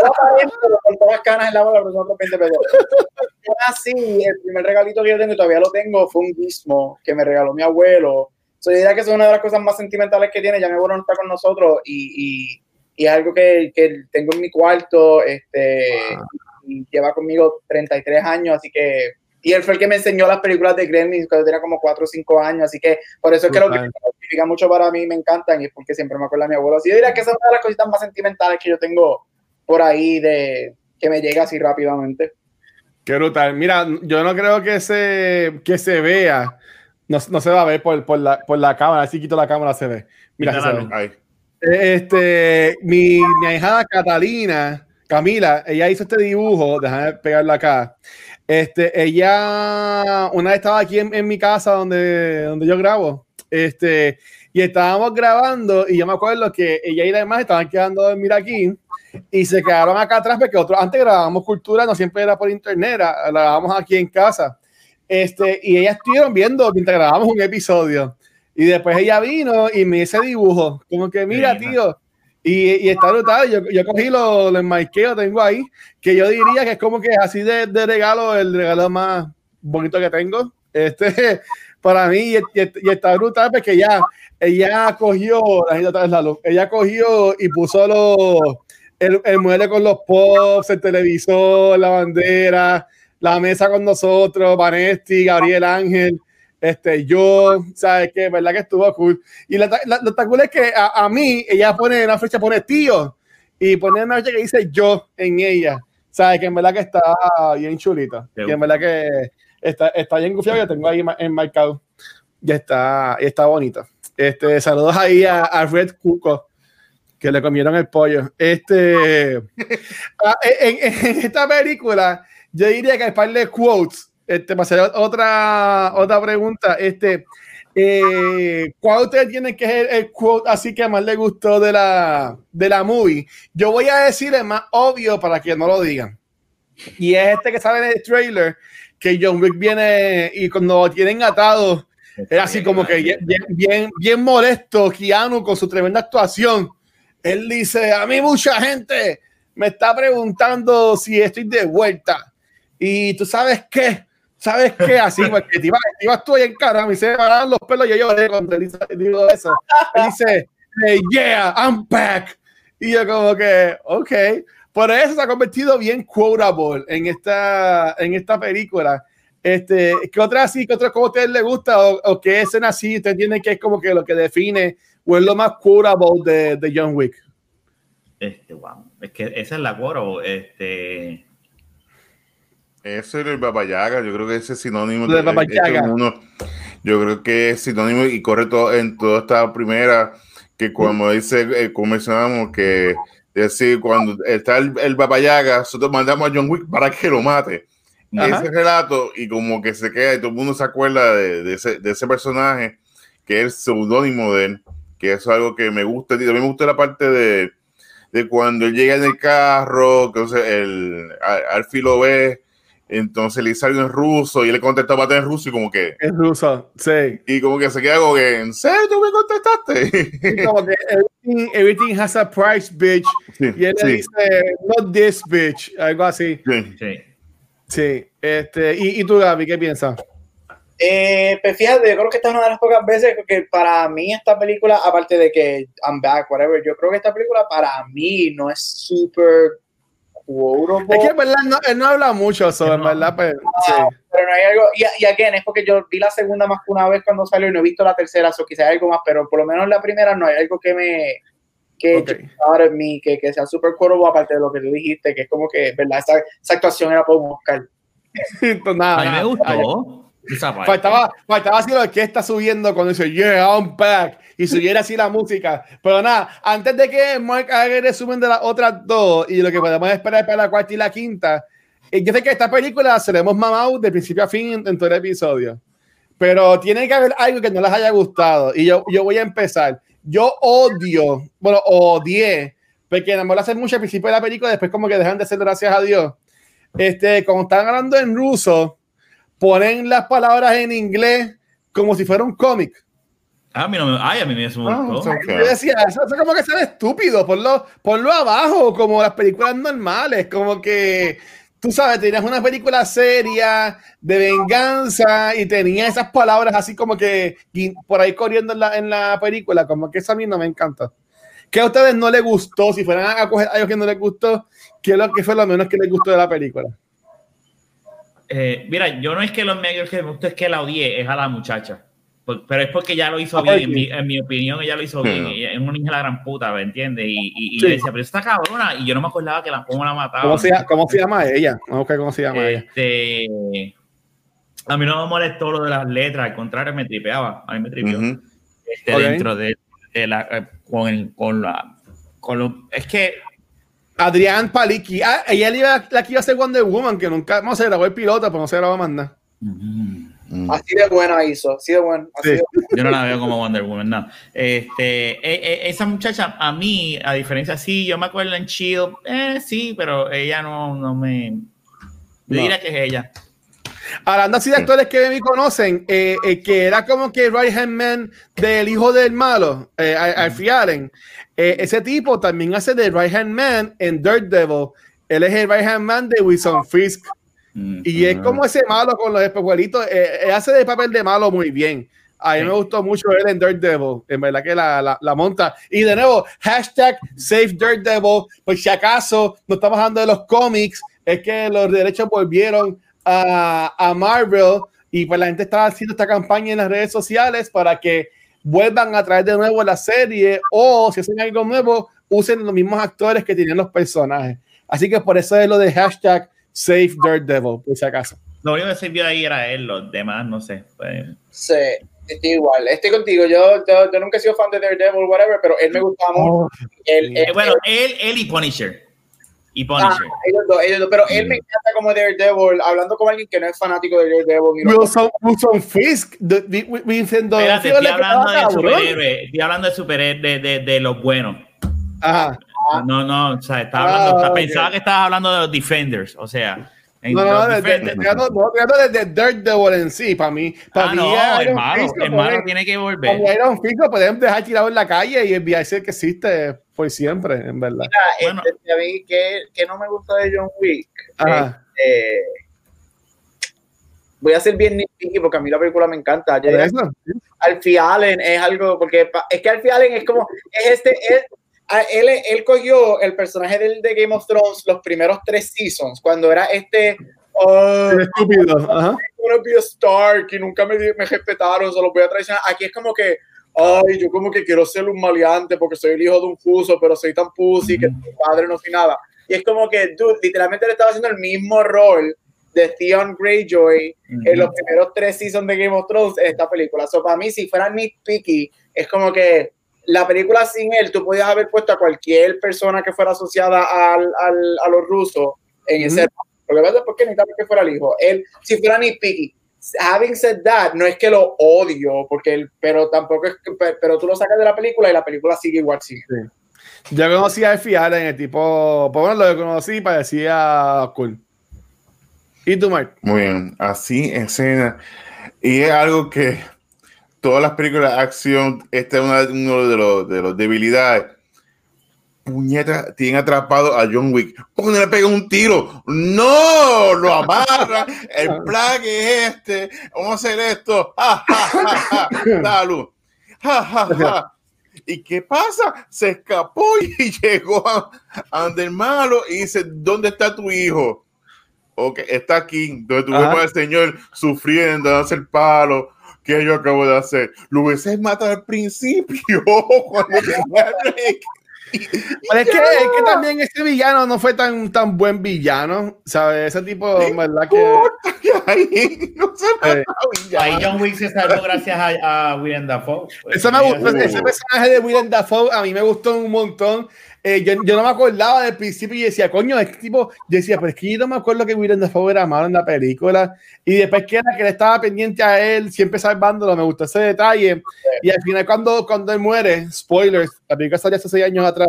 no parezco, con todas las canas en la boca, pero no pero yo nací, el primer regalito que yo tengo, y todavía lo tengo, fue un guismo que me regaló mi abuelo. So, yo diría que es una de las cosas más sentimentales que tiene. Ya mi abuelo no está con nosotros y, y, y es algo que, que, tengo en mi cuarto. Este, wow. y lleva conmigo 33 años, así que y él fue el que me enseñó las películas de Gremlins cuando tenía como 4 o 5 años, así que por eso es que lo que significa mucho para mí, me encantan y es porque siempre me acuerdo de mi abuelo. Así yo diría que esa es una de las cositas más sentimentales que yo tengo por ahí de que me llega así rápidamente. Qué brutal. Mira, yo no creo que se, que se vea, no, no se va a ver por, por, la, por la cámara, así quito la cámara se ve. Mira, se ve. Ahí. Este, mi, mi ahijada Catalina, Camila, ella hizo este dibujo, déjame pegarlo acá. Este, ella una vez estaba aquí en, en, mi casa donde, donde yo grabo, este, y estábamos grabando y yo me acuerdo que ella y la demás estaban quedando a dormir aquí y se quedaron acá atrás porque otros, antes grabábamos cultura, no siempre era por internet, era, la grabábamos aquí en casa. Este, y ellas estuvieron viendo mientras grabábamos un episodio y después ella vino y me hizo dibujo, como que mira, tío, y, y, está brutal. Yo, yo cogí los lo enmarqueo, tengo ahí, que yo diría que es como que así de, de regalo, el regalo más bonito que tengo. Este, <laughs> para mí, y, y, está brutal porque ya, ella cogió, la luz, ella cogió y puso los, el, el mueble con los pops, el televisor, la bandera, la mesa con nosotros, Vanesti, Gabriel Ángel este, yo, ¿sabes qué? ¿Verdad que estuvo cool? Y la, la, lo cool es que a, a, mí, ella pone una fecha, pone tío, y pone una fecha que dice yo en ella. ¿Sabes? Que en verdad que está bien chulita. Que en verdad que está, está bien gufiado, yo tengo ahí enmarcado. Ya está, y está bonito. Este, saludos ahí a, a Red Cuco, que le comieron el pollo. Este, <laughs> en, en, esta película, yo diría que hay par de quotes este, para hacer otra, otra pregunta, este, eh, ¿cuál ustedes tienen que ser el quote así que más le gustó de la, de la movie? Yo voy a decir el más obvio para que no lo digan. Y es este que sale en el trailer, que John Wick viene y cuando lo tienen atado, es así como que bien, bien, bien molesto, Keanu, con su tremenda actuación. Él dice, a mí mucha gente me está preguntando si estoy de vuelta. Y tú sabes qué, ¿Sabes qué? Así, porque te ibas, tú ahí en cara, me se me paraban los pelos y yo lloré cuando él digo eso. Él dice, hey, yeah, I'm back. Y yo como que, ok. Por eso se ha convertido bien quotable en esta, en esta película. Este, ¿Qué otra así, qué otra como a ustedes les gusta o, o qué escena así usted entiende que es como que lo que define o es lo más quotable de, de John Wick? Este, wow. Es que esa es la coro. Este. Ese es el Babayaga, yo creo que ese es sinónimo de, de uno, Yo creo que es sinónimo y corre todo en toda esta primera, que como dice, eh, mencionamos, que decir, cuando está el, el Babayaga, nosotros mandamos a John Wick para que lo mate. Y ese relato, y como que se queda, y todo el mundo se acuerda de, de, ese, de ese, personaje, que es el seudónimo de él, que es algo que me gusta. Y también me gusta la parte de, de cuando él llega en el carro, que el Alfie lo ve, entonces le dice algo en ruso y él le contesta para en ruso y como que. En ruso, sí. Y como que se queda como que, ¿en serio tú me contestaste? como que everything, has a price, bitch. y él le dice, not this bitch, algo así. Sí. Sí. Este, ¿y, ¿Y tú, Gaby, qué piensas? Eh, pues fíjate, yo creo que esta es una de las pocas veces que para mí esta película, aparte de que I'm back, whatever, yo creo que esta película para mí no es súper es que en verdad no, él no habla mucho sobre, en verdad, pues, sí. Pero no hay algo, y, y again, es porque yo vi la segunda más que una vez cuando salió y no he visto la tercera, o quizás hay algo más, pero por lo menos la primera no hay algo que me que okay. mí, que, que sea súper cuervo, aparte de lo que tú dijiste, que es como que, ¿verdad? Esa, esa actuación era por un Oscar. <laughs> pues nada, a mí me gustó. Faltaba, faltaba así lo que está subiendo cuando dice, yeah, I'm back, y subiera así la música. Pero nada, antes de que Mark haga el resumen de las otras dos y lo que podemos esperar para la cuarta y la quinta, eh, yo sé que esta película se la hemos mamado de principio a fin en, todo el episodio. Pero tiene que haber algo que no les haya gustado. Y yo, yo voy a empezar. Yo odio, bueno, odié, porque nada más hace mucho al principio de la película, después como que dejan de ser gracias a Dios. Este, como están hablando en ruso, ponen las palabras en inglés como si fuera un cómic. Ah, a mí no me, ay, a mí me ah, Yo decía, eso, es como que ser estúpido, ponlo, ponlo abajo, como las películas normales, como que, tú sabes, tenías una película seria de venganza y tenía esas palabras así como que por ahí corriendo en la, en la película, como que eso a mí no me encanta. ¿Qué a ustedes no les gustó? Si fueran a coger algo que no les gustó, ¿qué es lo que fue lo menos que les gustó de la película? Eh, mira, yo no es que los medios que me gusta, es que la odié, es a la muchacha. pero es porque ya lo hizo bien, en mi, opinión, ella lo hizo bien. es una niña de la gran puta, ¿me entiendes? Y, y, decía, pero esta cabrona, y yo no me acordaba que la cómo la mataba. ¿Cómo se, ¿Cómo se llama ella? Vamos a ver cómo se llama este, ella. A mí no me molestó lo de las letras, al contrario, me tripeaba. A mí me tripeó. este, Dentro de, la. Eh, con, con la. Con lo, es que Adrián Paliki. Ah, ella iba, la que iba a ser Wonder Woman, que nunca no se grabó el piloto, pero no se grabó más nada. Mm. Así de buena hizo, así de buena. Yo no la veo como Wonder Woman, no. Este, e, e, esa muchacha, a mí, a diferencia, sí, yo me acuerdo en Chido, eh, sí, pero ella no, no me. No. Dirá que es ella. Hablando así de actores que me conocen, eh, eh, que era como que right hand man del hijo del malo, eh, Alfie Allen. Eh, ese tipo también hace de right hand man en Dirt Devil. Él es el right hand man de Wilson Fisk. Mm, y es como ese malo con los espejuelitos. Eh, él hace de papel de malo muy bien. A mí me gustó mucho él en Dirt Devil. En verdad que la, la, la, monta. Y de nuevo, hashtag Save Dirt Devil. Pues si acaso no estamos hablando de los cómics, es que los derechos volvieron a, Marvel y pues la gente estaba haciendo esta campaña en las redes sociales para que vuelvan a traer de nuevo la serie o si hacen algo nuevo, usen los mismos actores que tienen los personajes. Así que por eso es lo de hashtag Save Daredevil, por si acaso. Lo único que se vio ahí era él, los demás, no sé. Pues... Sí, estoy igual. Estoy contigo. Yo, yo, nunca he sido fan de Daredevil, whatever, pero él me gustaba mucho. Oh, bueno, él, él y Punisher y Punisher. Ah, ellos dos, ellos dos. Pero él me encanta como Daredevil, hablando con alguien que no es fanático de Daredevil. Wilson, Wilson Fisk, Vincent Espérate, estoy hablando de superhéroes, estoy hablando de superhéroes, de, de, de los buenos. Ajá. No, no, o sea, estaba hablando, ah, pensaba okay. que estabas hablando de los Defenders, o sea. No, no, no, de, de, Daredevil en sí, para mí. Para ah, mí, no, el malo, el malo tiene que volver. Para Iron Fist lo podemos dejar tirado en la calle y enviarse que existe por siempre, en verdad. Mira, bueno. este, a mí, que, que no me gusta de John Wick. Este, voy a ser bien nitpicky porque a mí la película me encanta. Alfie Allen es algo, porque es que Alfie Allen es como, es este, es, él, él cogió el personaje del, de Game of Thrones los primeros tres seasons, cuando era este... Oh, estúpido. Ajá. Stark y nunca me, me respetaron, solo voy a traicionar. Aquí es como que, ay, yo como que quiero ser un maleante porque soy el hijo de un fuso, pero soy tan pussy que mi padre no soy nada. Y es como que, dude, literalmente le estaba haciendo el mismo rol de Theon Greyjoy en los primeros tres seasons de Game of Thrones en esta película. So, para mí, si fuera Picky, es como que la película sin él, tú podías haber puesto a cualquier persona que fuera asociada al, al, a los rusos en ese. Porque a porque necesitaba que fuera el hijo. Él, si fuera Picky, having said that, no es que lo odio, porque él, pero tampoco es que, pero tú lo sacas de la película y la película sigue igual, sigue. Yo conocí a Fial en el tipo, por bueno, lo conocí parecía cool. ¿Y tú, Mike? Muy bien, así escena. Y es algo que todas las películas de acción, esta es una, uno de los, de los debilidades. Puñeta, tienen atrapado a John Wick. ¿Por qué no le pega un tiro? ¡No! Lo amarra. El plan es este. Vamos a hacer esto. ¡Ja, ja, ja, ja! ¿Y qué pasa? Se escapó y <laughs> llegó a, ante el malo y dice, ¿dónde está tu hijo? Ok, está aquí, donde tu al Señor sufriendo, dándose el palo. ¿Qué yo acabo de hacer? Lo hubiese matado al principio <laughs> cuando es, que, es que también ese villano no fue tan, tan buen villano, ¿sabes? Ese tipo, ¿verdad? Que... Ahí, no se eh, ahí John Wick se salvó gracias a, a William Dafoe. Ese, me gustó, ese personaje de William Dafoe a mí me gustó un montón. Eh, yo, yo, no me acordaba del principio y decía, coño, este tipo, yo decía, pero es que yo no me acuerdo que William Dafoe era malo en la película. Y después que era que le estaba pendiente a él, siempre salvándolo, me gustó ese detalle. Y al final, cuando, cuando él muere, spoilers, la película salió hace seis años atrás,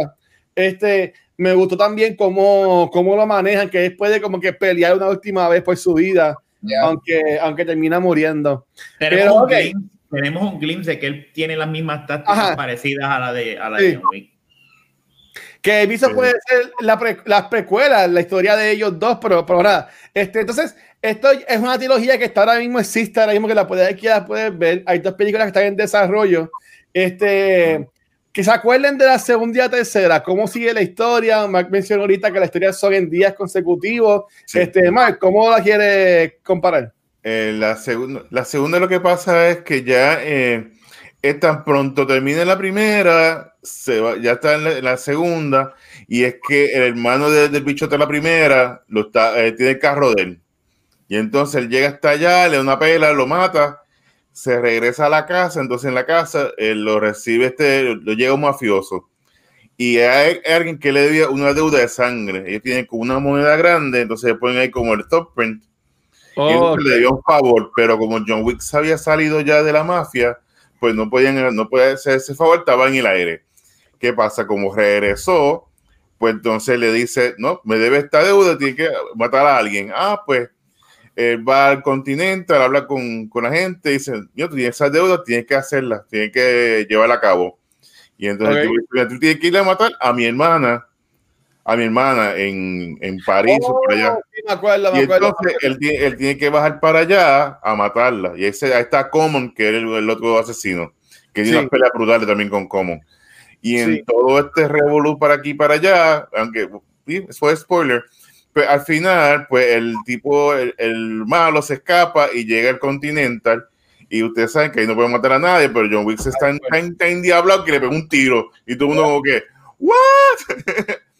este, me gustó también cómo, cómo lo manejan, que él puede como que pelear una última vez por su vida, aunque, aunque termina muriendo. Tenemos, pero, un glimpse, tenemos un glimpse de que él tiene las mismas tácticas parecidas a la de, a la de John Wick. Que visto puede ser la las precuelas, la historia de ellos dos, pero, pero nada. Este, entonces, esto es una trilogía que está ahora mismo existe, ahora mismo que la puedes, la puedes ver. Hay dos películas que están en desarrollo. Este, que se acuerden de la segunda y la tercera, cómo sigue la historia. Mark mencionó ahorita que la historia son en días consecutivos. Este, Mark, ¿cómo la quiere comparar? Eh, la, segunda, la segunda lo que pasa es que ya eh, es tan pronto termina la primera, se va, ya está en la, segunda, y es que el hermano del bichote de la primera lo está, eh, tiene el carro de él. Y entonces él llega hasta allá, le da una pela, lo mata, se regresa a la casa, entonces en la casa lo recibe, este, lo llega un mafioso. Y hay, alguien que le debía una deuda de sangre. Ellos tienen como una moneda grande, entonces le ponen ahí como el top print. y le dio un favor, pero como John Wick había salido ya de la mafia, pues no podían, no puede hacer ese favor, estaba en el aire. ¿Qué pasa? Como regresó, pues entonces le dice, no, me debe esta deuda, tiene que matar a alguien. Ah, pues él va al continente, habla con, con la gente, dice, yo tienes esa deuda, tienes que hacerla, tienes que llevarla a cabo. Y entonces tú, tienes que ir a matar a mi hermana, a mi hermana en, en París o por allá. Oh, y entonces él, él, tiene que bajar para allá a matarla. Y ese, ahí está Common, que es el, otro asesino, que tiene una pelea brutal también con Common. Y en todo este revolú para aquí y para allá, aunque fue spoiler, pues al final, pues el tipo, el, malo se escapa y llega al Continental. Y ustedes saben que ahí no puede matar a nadie, pero John Wick está, en, tan, diablado que le pega un tiro. Y todo el mundo como que, ¿what?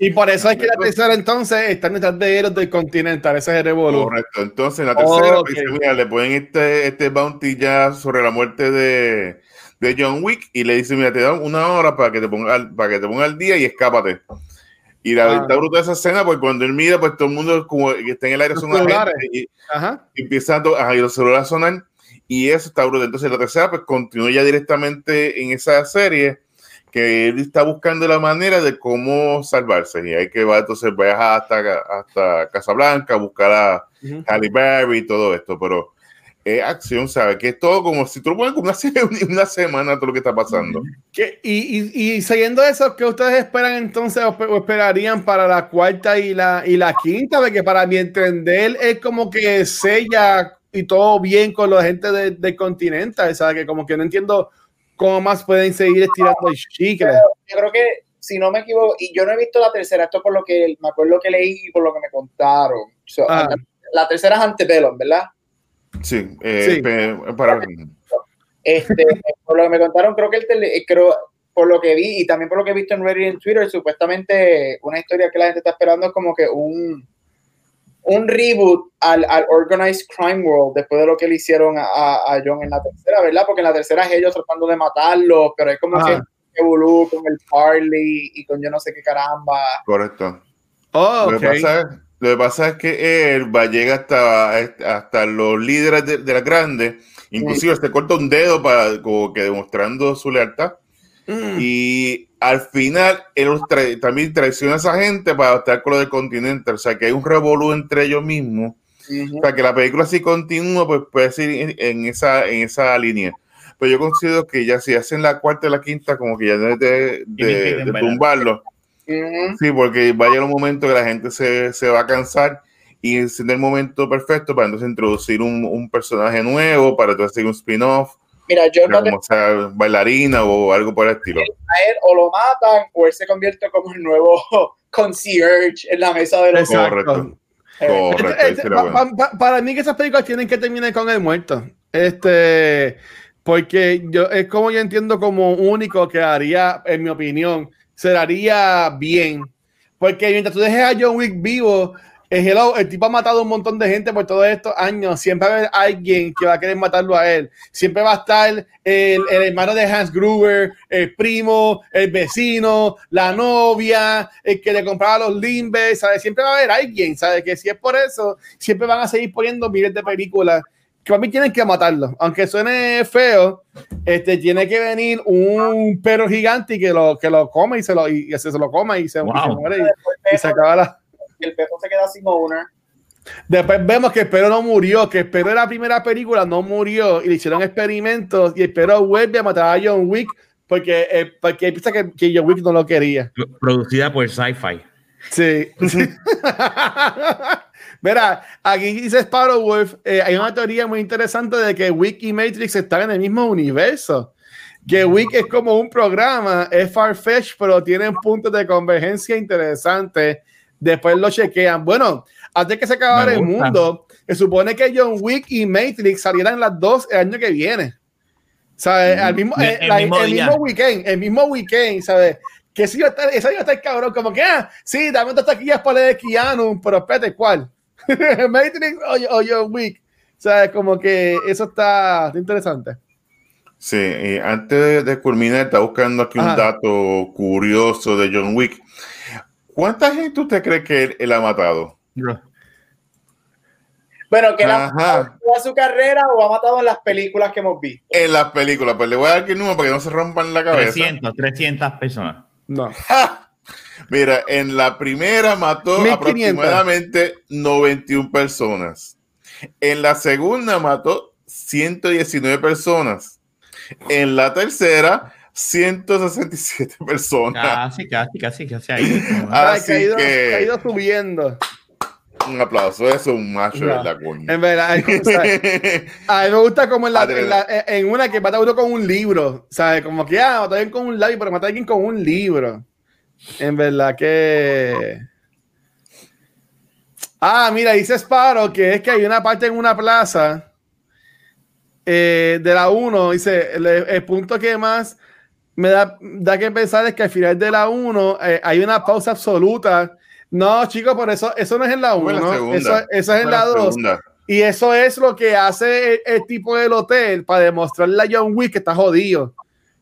Y por eso es que la tercera entonces están detrás de ellos del Continental, ese es el revolú. Correcto, entonces la tercera pues, le ponen este, este bounty ya sobre la muerte de, de John Wick y le dice, mira, te dan una hora para que te ponga al, para que te ponga al día y escápate. Y la verdad bruta de esa escena, pues cuando él mira, pues todo el mundo como que está en el aire son y, empieza a, los celulares sonar y eso está bruto. Entonces la tercera, pues continúa ya directamente en esa serie que él está buscando la manera de cómo salvarse y hay que va entonces viaja hasta hasta Casablanca buscar a Halle Berry y todo esto, pero es acción, ¿sabes? Que es todo como si tú lo pones como una, <laughs> una semana todo lo que está pasando. Y, y, y, siguiendo eso, ¿qué ustedes esperan entonces o, esperarían para la cuarta y la, y la quinta? Porque para mi entender es como que sella y todo bien con la gente del de continente, ¿sabes? Que como que no entiendo cómo más pueden seguir estirando el chicle. Yo creo que, si no me equivoco, y yo no he visto la tercera, esto por lo que me acuerdo que leí y por lo que me contaron. Ah. la tercera es Antebellum, ¿verdad? Sí, eh, para... Este, <laughs> por lo que me contaron, creo que el tele, creo, por lo que vi y también por lo que he visto en Reddit y en Twitter, supuestamente una historia que la gente está esperando es como que un, un reboot al, al Organized Crime World después de lo que le hicieron a, a, John en la tercera, ¿verdad? Porque en la tercera es ellos tratando de matarlo, pero es como que Evolu con el Parley y con yo no sé qué caramba. Correcto. Oh, lo, que pasa es, lo, que pasa es, que él va a llegar hasta, hasta los líderes de, de la grande, inclusive se corta un dedo para como que demostrando su lealtad. Mm. Y al final él también traiciona a esa gente para estar con lo del continente. O sea, que hay un revolú entre ellos mismos. O sea, que la película si continúa, pues puede ser en, esa, en esa línea. Pero yo considero que ya si hacen la cuarta y la quinta, como que ya deben de, de, tumbarlo. Sí, porque va a llegar un momento que la gente se, se va a cansar y es el momento perfecto para entonces introducir un, un personaje nuevo, para entonces hacer un spin-off Mira, yo no como sea bailarina o algo por el estilo. A él o lo matan o él se convierte como el nuevo <laughs> concierge en la mesa de los Correcto. Correcto. para mí que esas películas tienen que terminar con el muerto. Este, porque yo es como yo entiendo como único que haría, en mi opinión, se haría bien. Porque mientras tú dejes a John Wick vivo, el, el tipo ha matado un montón de gente por todos estos años. Siempre va a haber alguien que va a querer matarlo a él. Siempre va a estar el, hermano de Hans Gruber, el primo, el vecino, la novia, el que le compraba los limbes, ¿sabes? Siempre va a haber alguien, ¿sabes? Que si es por eso, siempre van a seguir poniendo miles de películas que a mí tienen que matarlo. Aunque suene feo, este, tiene que venir un perro gigante y que lo, que lo come y se lo, y, se, lo coma y se, muere y se acaba la el perro se queda sin owner. Después vemos que el perro no murió, que el perro de la primera película no murió y le hicieron experimentos y el perro vuelve a matar a John Wick porque, eh, porque piensa que, que, John Wick no lo quería. Producida por Sci-Fi. Sí. <laughs> Mira, aquí dice Sparrow Wolf, eh, hay una teoría muy interesante de que Wick y Matrix están en el mismo universo. Que Wick es como un programa, es Farfetch, pero tienen puntos de convergencia interesantes después lo chequean. Bueno, antes que se acabara el mundo, se supone que John Wick y Matrix salieran las dos el año que viene. ¿Sabes? El mismo, el, mismo, weekend, el mismo weekend, ¿sabes? Que si yo estar, esa iba a estar cabrón, como que, ah, sí, dame dos taquillas para de Keanu, pero espérate, ¿cuál? <laughs> Matrix o, John Wick. ¿Sabes? Como que eso está, interesante. Sí, y antes de, culminar, está buscando aquí un dato curioso de John Wick. ¿Cuánta gente usted cree que él, ha matado? Bueno, que él ha matado su carrera o ha matado en las películas que hemos visto. En las películas, pues le voy a dar el número para que no se rompan la cabeza. 300, 300 personas. No. Mira, en la primera mató aproximadamente 91 personas. En la segunda mató 119 personas. En la tercera 167 personas. Casi, casi, casi, casi ahí. Así ha, ido, que... ha ido subiendo. Un aplauso, eso es un macho no. de la coña. En verdad, <laughs> a mí me gusta como en, la, en, la, en, una que mata uno con un libro, ¿sabes? Como que, ah, mata a alguien con un labio, pero mata a alguien con un libro. En verdad que... Ah, mira, dice Sparrow que es que hay una parte en una plaza eh, de la 1, dice, el, el punto que más me da, da que pensar es que al final de la 1 eh, hay una pausa absoluta. No, chicos, por eso, eso no es en la 1, eso, eso, es en la 2. Y eso es lo que hace el, tipo del hotel para demostrarle a John Wick que está jodido.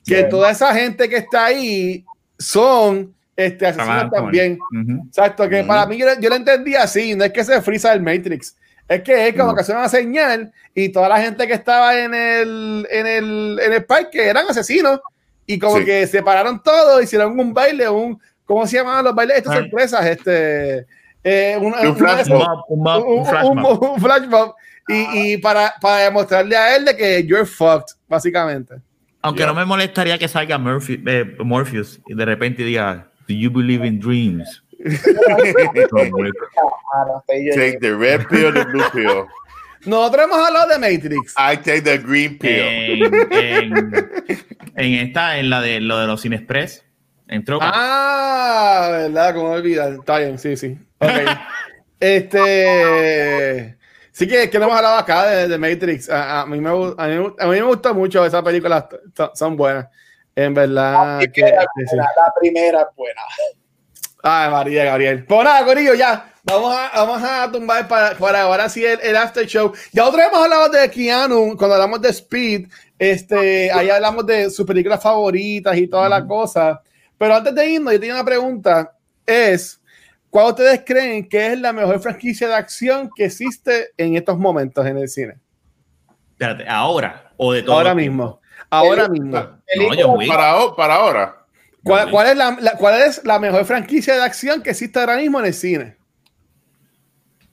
Que toda esa gente que está ahí son este, asesinos también. Exacto, que para mí yo, yo, lo entendí así, no es que se frisa el Matrix. Es que es como que hace una señal y toda la gente que estaba en el, en el, en el parque eran asesinos y como que separaron todo, hicieron un baile, un, ¿cómo se llamaban los bailes? Estas sorpresas, este, eh, un, un, flash un, flash mob. Y, y, para, para demostrarle a él de que you're fucked, básicamente. Aunque no me molestaría que salga Murphy, eh, Morpheus y de repente diga, Do you believe in dreams? <laughs> Take the red pill or the blue pill. <laughs> Nosotros hemos hablado de Matrix. I take the green pill. En, en, esta, en la de lo de los Cinexpress. Entró. Ah, ¿verdad? Como olvidar. Está bien, sí, sí. Ok. <laughs> este. Sí que, que no hemos hablado acá de, de Matrix. A, a, mí me, a, mí, a, mí, me gusta mucho esas películas, son buenas. En verdad. La que, primera, que sí. la primera es buena. Ay, María Gabriel. Pues nada, Corillo, ya. Vamos a, vamos a tumbar para, para ahora sí el, el after show. Ya otra vez hemos hablado de Keanu, cuando hablamos de Speed, este, ahí hablamos de sus películas favoritas y toda la cosa. Pero antes de irnos, yo tenía una pregunta. Es, ¿cuál ustedes creen que es la mejor franquicia de acción que existe en estos momentos en el cine? Espérate, ahora o de todo. Ahora mismo. Ahora El- mismo. No. Para, ahora. ¿Cuál, cuál es la, la- cuál es la mejor franquicia de acción que existe ahora mismo en el cine?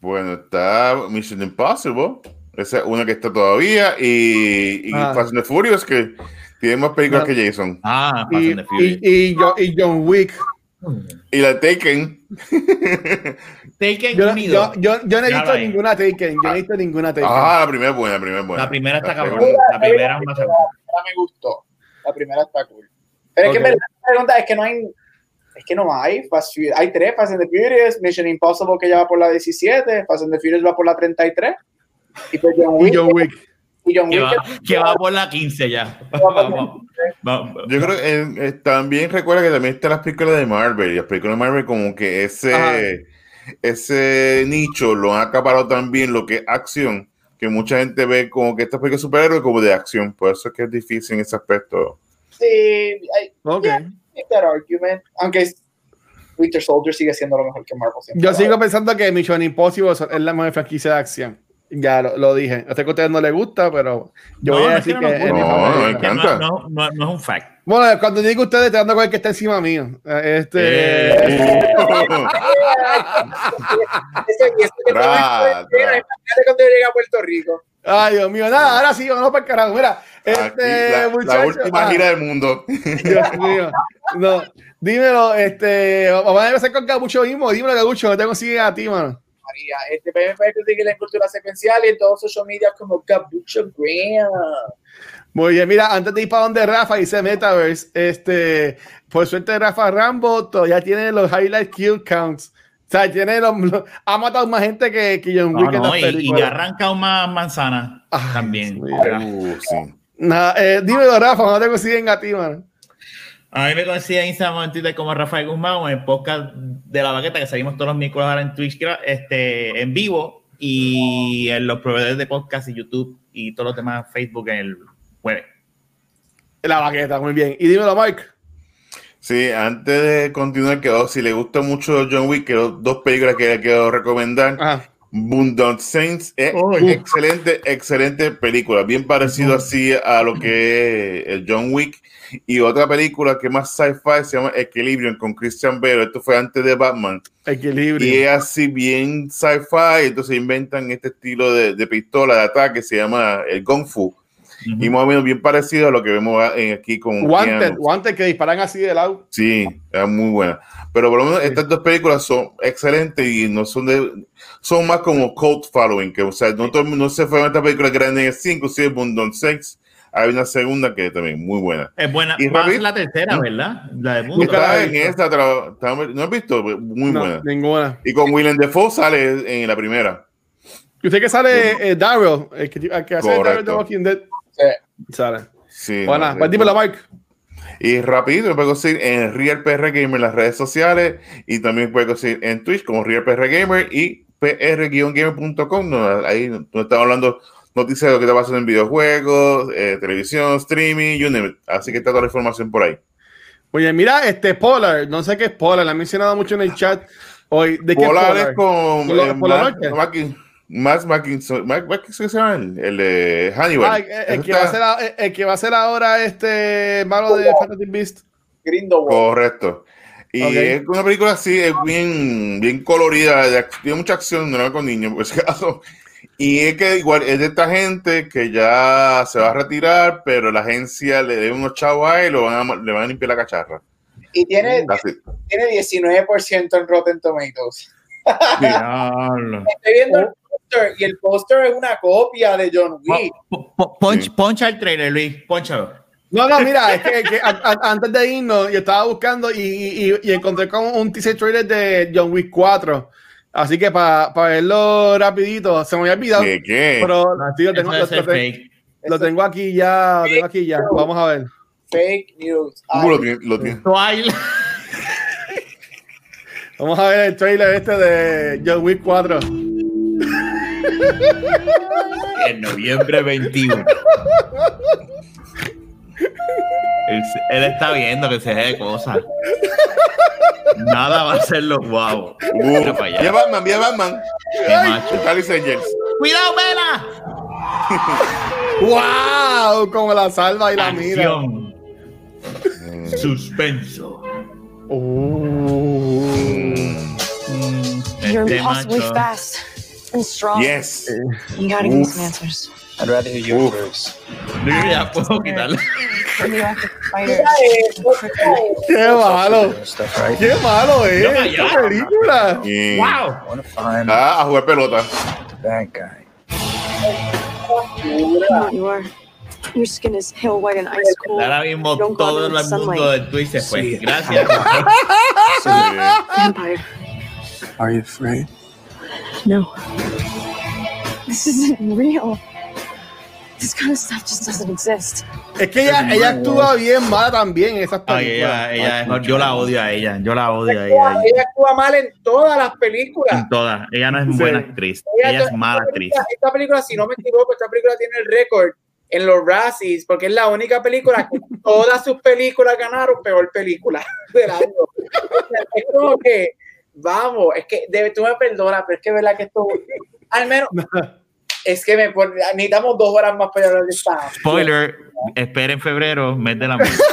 Bueno, está Mission Impossible. Esa es una que está todavía. Y, y Ah. Fast and the Furious, que tiene más películas que Jason. Ah, Fast Y, and the Furious. y, y Jo- y John Wick. Y la Taken. <laughs> Taken Yo, unido. yo, yo, yo no he Ya visto ninguna Taken. Yo no he visto ninguna Taken. Ah, la primera es buena, la primera es buena. La primera está La cabrón. La primera es más segura. La primera me gustó. La primera está cool. Pero es que en verdad, la pregunta es que no hay. Es que no hay. Fast Furious- hay tres: Fast and the Furious, Mission Impossible que ya va por la 17, Fast and the Furious va por la 33. Y pues John Y Wick. John Wick. y John Que Wick va, que va por la 15 ya. <laughs> Vamos, vamos. Yo creo que eh, eh, también recuerda que también están las películas de Marvel. Y las películas de Marvel, como que ese, ese nicho lo han acaparado también lo que es acción. Que mucha gente ve como que estas películas de superhéroes como de acción. Por eso es que es difícil en ese aspecto. Sí, hay Ok. Yeah. Make that argument. Aunque es- Winter Soldier sigue siendo lo mejor que Marvel siempre. Yo sigo pensando que Mission Impossible es la mejor franquicia de acción. Ya lo, lo dije. Yo sé que a ustedes no les gusta, pero yo No, voy a no decir no que, nos es mi. No, favorita. no, no, no, no es un fact. Bueno, cuando digo ustedes, te dando con el que está encima mío. Eh, Este. Eh. Ese- y ese que Tra, estaba en cuarentena, tra. imagínate Ay, Dios mío, nada, ahora sí, vamos para el carajo. Mira, este, la, la muchacho, última ah, gira del mundo. <laughs> Dios mío. No, dímelo, este, vamos a empezar con Gabucho mismo. Dímelo, Gabucho, no te consigue a ti, mano. María, este sigue la cultura secuencial y en todos los social media como Gabucho Graham. Muy bien, mira, antes de ir para donde Rafa dice Metaverse, este, por suerte Rafa Rambo todavía tiene los highlight kill counts. Sea, tiene los, los- ha matado más gente que, que John No, Wick y, y arranca más manzana Ay, también. Uh, sí. Nada, eh, dímelo, Rafa, no te consiguen a ti, mano. A mí me consigue en Instagram en Twitter como Rafael Guzmán o en el podcast de la baqueta que salimos todos los miércoles ahora en Twitch este, en vivo y en los proveedores de podcast y YouTube y todos los demás Facebook en el jueves. La baqueta, muy bien. Y dímelo, Mike. Sí, antes de continuar, quedó, si le gusta mucho John Wick, quedó dos películas que le quiero recomendar. Ajá. Boondock Saints es Uy. excelente, excelente película, bien parecido así a lo que es el John Wick. Y otra película que más sci-fi se llama Equilibrium con Christian Bale. Esto fue antes de Batman. Equilibrio. Y es así bien sci-fi. Entonces inventan este estilo de, de pistola de ataque, se llama el Kung Fu. Y más o menos bien parecido a lo que vemos en- aquí con Wanted. Wanted que disparan así de lado. Sí, es muy buena. Pero por lo menos estas dos películas son excelentes y no son de son más como cult following, que o sea, no todo mundo se fue a esta película grande en el 5, sí, Bundon 6. Hay una segunda que también muy buena. Es buena. Y Va a rápido- ser la tercera. ¿verdad? La de Mundo. Está he en visto. esta, ¿no has visto? Muy No, buena. ninguna. Y con Willem Dafoe sale en la primera. ¿Y usted que sale eh, Daryl? El que, el que hace Daryl de. Walking Dead. Sí. Sale. Sí. Bueno, no, pues dímelo, Mike. Y rápido, me puede conseguir en Real PR Gamer en las redes sociales y también puede conseguir en Twitch como Real PR Gamer y pr-gamer.com. no, ahí nos estamos hablando noticias de lo que está pasando en videojuegos, eh, televisión, streaming, you name it. Así que está toda la información por ahí. Oye, mira, este Polar, no sé qué es Polar, la han mencionado mucho en el chat hoy. ¿De qué es Polar es con ¿Por la- eh, la noche? Matt Mackinson, Matt Mackinson, ¿qué se llama? El, el de Hannibal. Ah, el, que va a ser, a- el, el que va a ser ahora este malo de Fantasy Beast. Grindelwald. Correcto. Y es una película así, es bien, bien colorida, tiene mucha acción, no era con niños, por si acaso. Y es que igual es de esta gente que ya se va a retirar, pero la agencia le debe unos chavos a él y lo van a, le van a limpiar la cacharra. Y tiene, Así. tiene 19% en Rotten Tomatoes. Diablo. <laughs> Estoy viendo el póster y el póster es una copia de John Wick. Poncha el trailer, Luis. Ponchalo. No, no, mira, es que, que a- a- antes de irnos, yo estaba buscando y, y- y encontré con un teaser trailer de John Wick 4. Así que para verlo rapidito, se me había olvidado. ¿Qué? qué? Pero tío, tengo, lo, fake. tengo aquí ya, lo tengo aquí ya. Vamos a ver. Fake news. ¿Cómo lo tiene? Lo tiene? Twilight. Vamos a ver el trailer este de John Wick 4. <laughs> En noviembre 21. Él, él está viendo que se ve cosas. Nada va a ser los guavos. Mira para allá. Batman, vía Batman. Qué macho. ¡Cuidado, Vela! ¡Wow! Como la salva y la mira. Acción. Suspenso. Uh. You're Este impossibly macho. fast and strong. Yes. You gotta give me some answers. I'd rather hear you Uf. first. Yo ya puedo quitarle. Radioactive fighters. Mira eso, mira eso. ¡Qué malo! Stuff, ¡Qué malo es Mira esta allá. película! ¡Wow! I want to find Ah, a jugar pelota. the bad guy. I know what you are. Your skin is pale white and ice cold. Ahora mismo Don't go todo el mundo sunlight. Twitch se fue. Gracias. <laughs> Vampire. Are you afraid? No. This isn't real. This kind of stuff just doesn't exist. Es que ella, ella actúa bien mala también en esas Ay, películas. ella, ella, yo la odio a ella. Yo la odio a Ella, ella. actúa mal en todas las películas. En todas. Ella no es Sí. buena actriz. Ella- Ella es esta mala actriz. película- Esta película, si no me equivoco, esta película tiene el récord en los Razzies, porque es la única película que todas sus películas ganaron peor película <laughs> del año. Es como que, vamos, es que debe, tú me perdonas, pero es que es verdad que esto, al menos, <laughs> es que me pon- necesitamos dos horas más para hablar de esta. Spoiler, esperen febrero, mes de la muerte. <laughs>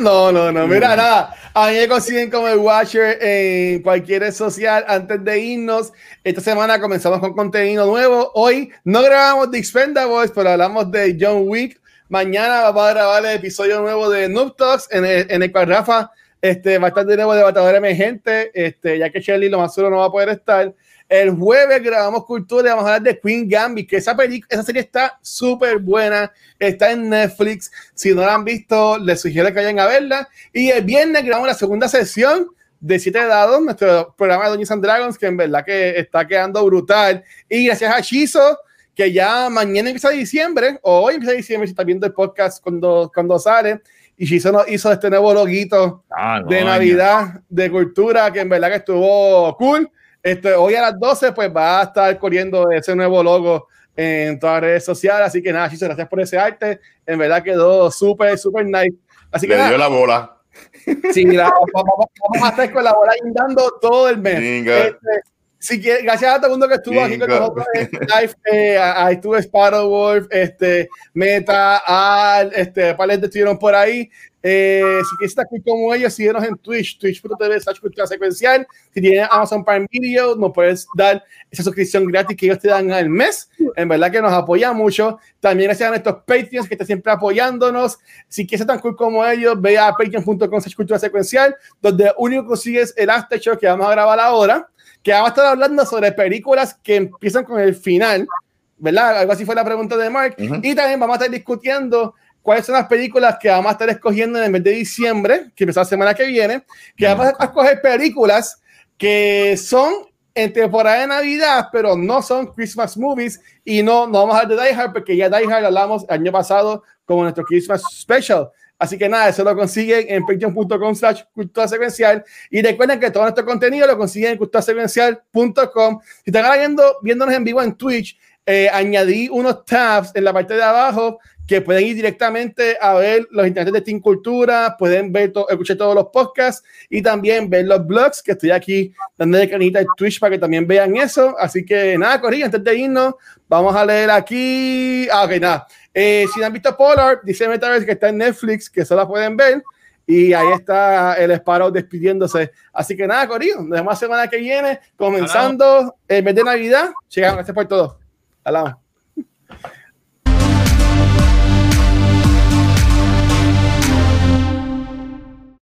No, no, no. Mira, nada. A mí me consiguen como el Watcher en cualquier red social. Antes de irnos, esta semana comenzamos con contenido nuevo. Hoy no grabamos de Expendables, pero hablamos de John Wick. Mañana vamos a grabar el episodio nuevo de Noob Talks, en el, en el cual Rafa este, va a estar de nuevo de Batador Emergente, este, ya que Shelly lo más solo no va a poder estar. El jueves grabamos Cultura y vamos a hablar de Queen Gambit, que esa, esa serie está súper buena, está en Netflix. Si no la han visto, les sugiero que vayan a verla. Y el viernes grabamos la segunda sesión de Siete Dados, nuestro programa de Doña and Dragons, que en verdad que está quedando brutal. Y gracias a Shizo, que ya mañana empieza diciembre, o hoy empieza diciembre, si está viendo el podcast cuando, cuando sale. Y Shizo nos hizo este nuevo loguito Ah, de. Navidad, de cultura, que en verdad que estuvo cool. Este, hoy a las 12, pues va a estar corriendo ese nuevo logo en todas las redes sociales. Así que nada, Chiso, gracias por ese arte. En verdad quedó súper, súper nice. Así que Le dio nada, la bola. sí, la- <laughs> vamos, vamos a estar con la bola guindando todo el mes. Venga. Este, si quiere- gracias a todo el mundo que estuvo aquí con nosotros en live. Eh, ahí estuvo Sparrow Wolf, este, Meta, Al, este, Palet estuvieron por ahí. Eh, si quieres estar aquí como ellos, síguenos en Twitch, twitch.tv cultura secuencial. Si tienes Amazon Prime Video, nos puedes dar esa suscripción gratis que ellos te dan al mes. En verdad que nos apoya mucho. También gracias a nuestros Patreons que están siempre apoyándonos. Si quieres ser tan cool como ellos, ve a patreon.com cultura secuencial, donde único consigues el after show que vamos a grabar ahora, que vamos a estar hablando sobre películas que empiezan con el final, ¿verdad? Algo así fue la pregunta de Mark. Ujú. Y también vamos a estar discutiendo cuáles son las películas que vamos a estar escogiendo en el mes de diciembre, que empieza la semana que viene, que vamos a escoger películas que son en temporada de Navidad, pero no son Christmas movies y no, no vamos a hablar de Die Hard porque ya Die Hard hablamos el año pasado como nuestro Christmas special. Así que nada, eso lo consiguen en patreon.com slash cultura secuencial y recuerden que todo nuestro contenido lo consiguen en culturasecuencial.com. Si están viendo, viéndonos en vivo en Twitch, eh, añadí unos tabs en la parte de abajo que pueden ir directamente a ver los internet de Team Cultura, pueden ver to- escuchar todos los podcasts y también ver los blogs que estoy aquí dando de canita en Twitch para que también vean eso. Así que nada, Corilla, antes de irnos, vamos a leer aquí. Ah, ok, nada. Eh, si no han visto Polar, dice Metaverse que está en Netflix, que solo la pueden ver. Y ahí está el Sparrow despidiéndose. Así que nada, Corillo, nos vemos la semana que viene, comenzando el mes de Navidad. Llegamos, gracias por todo. Hablamos.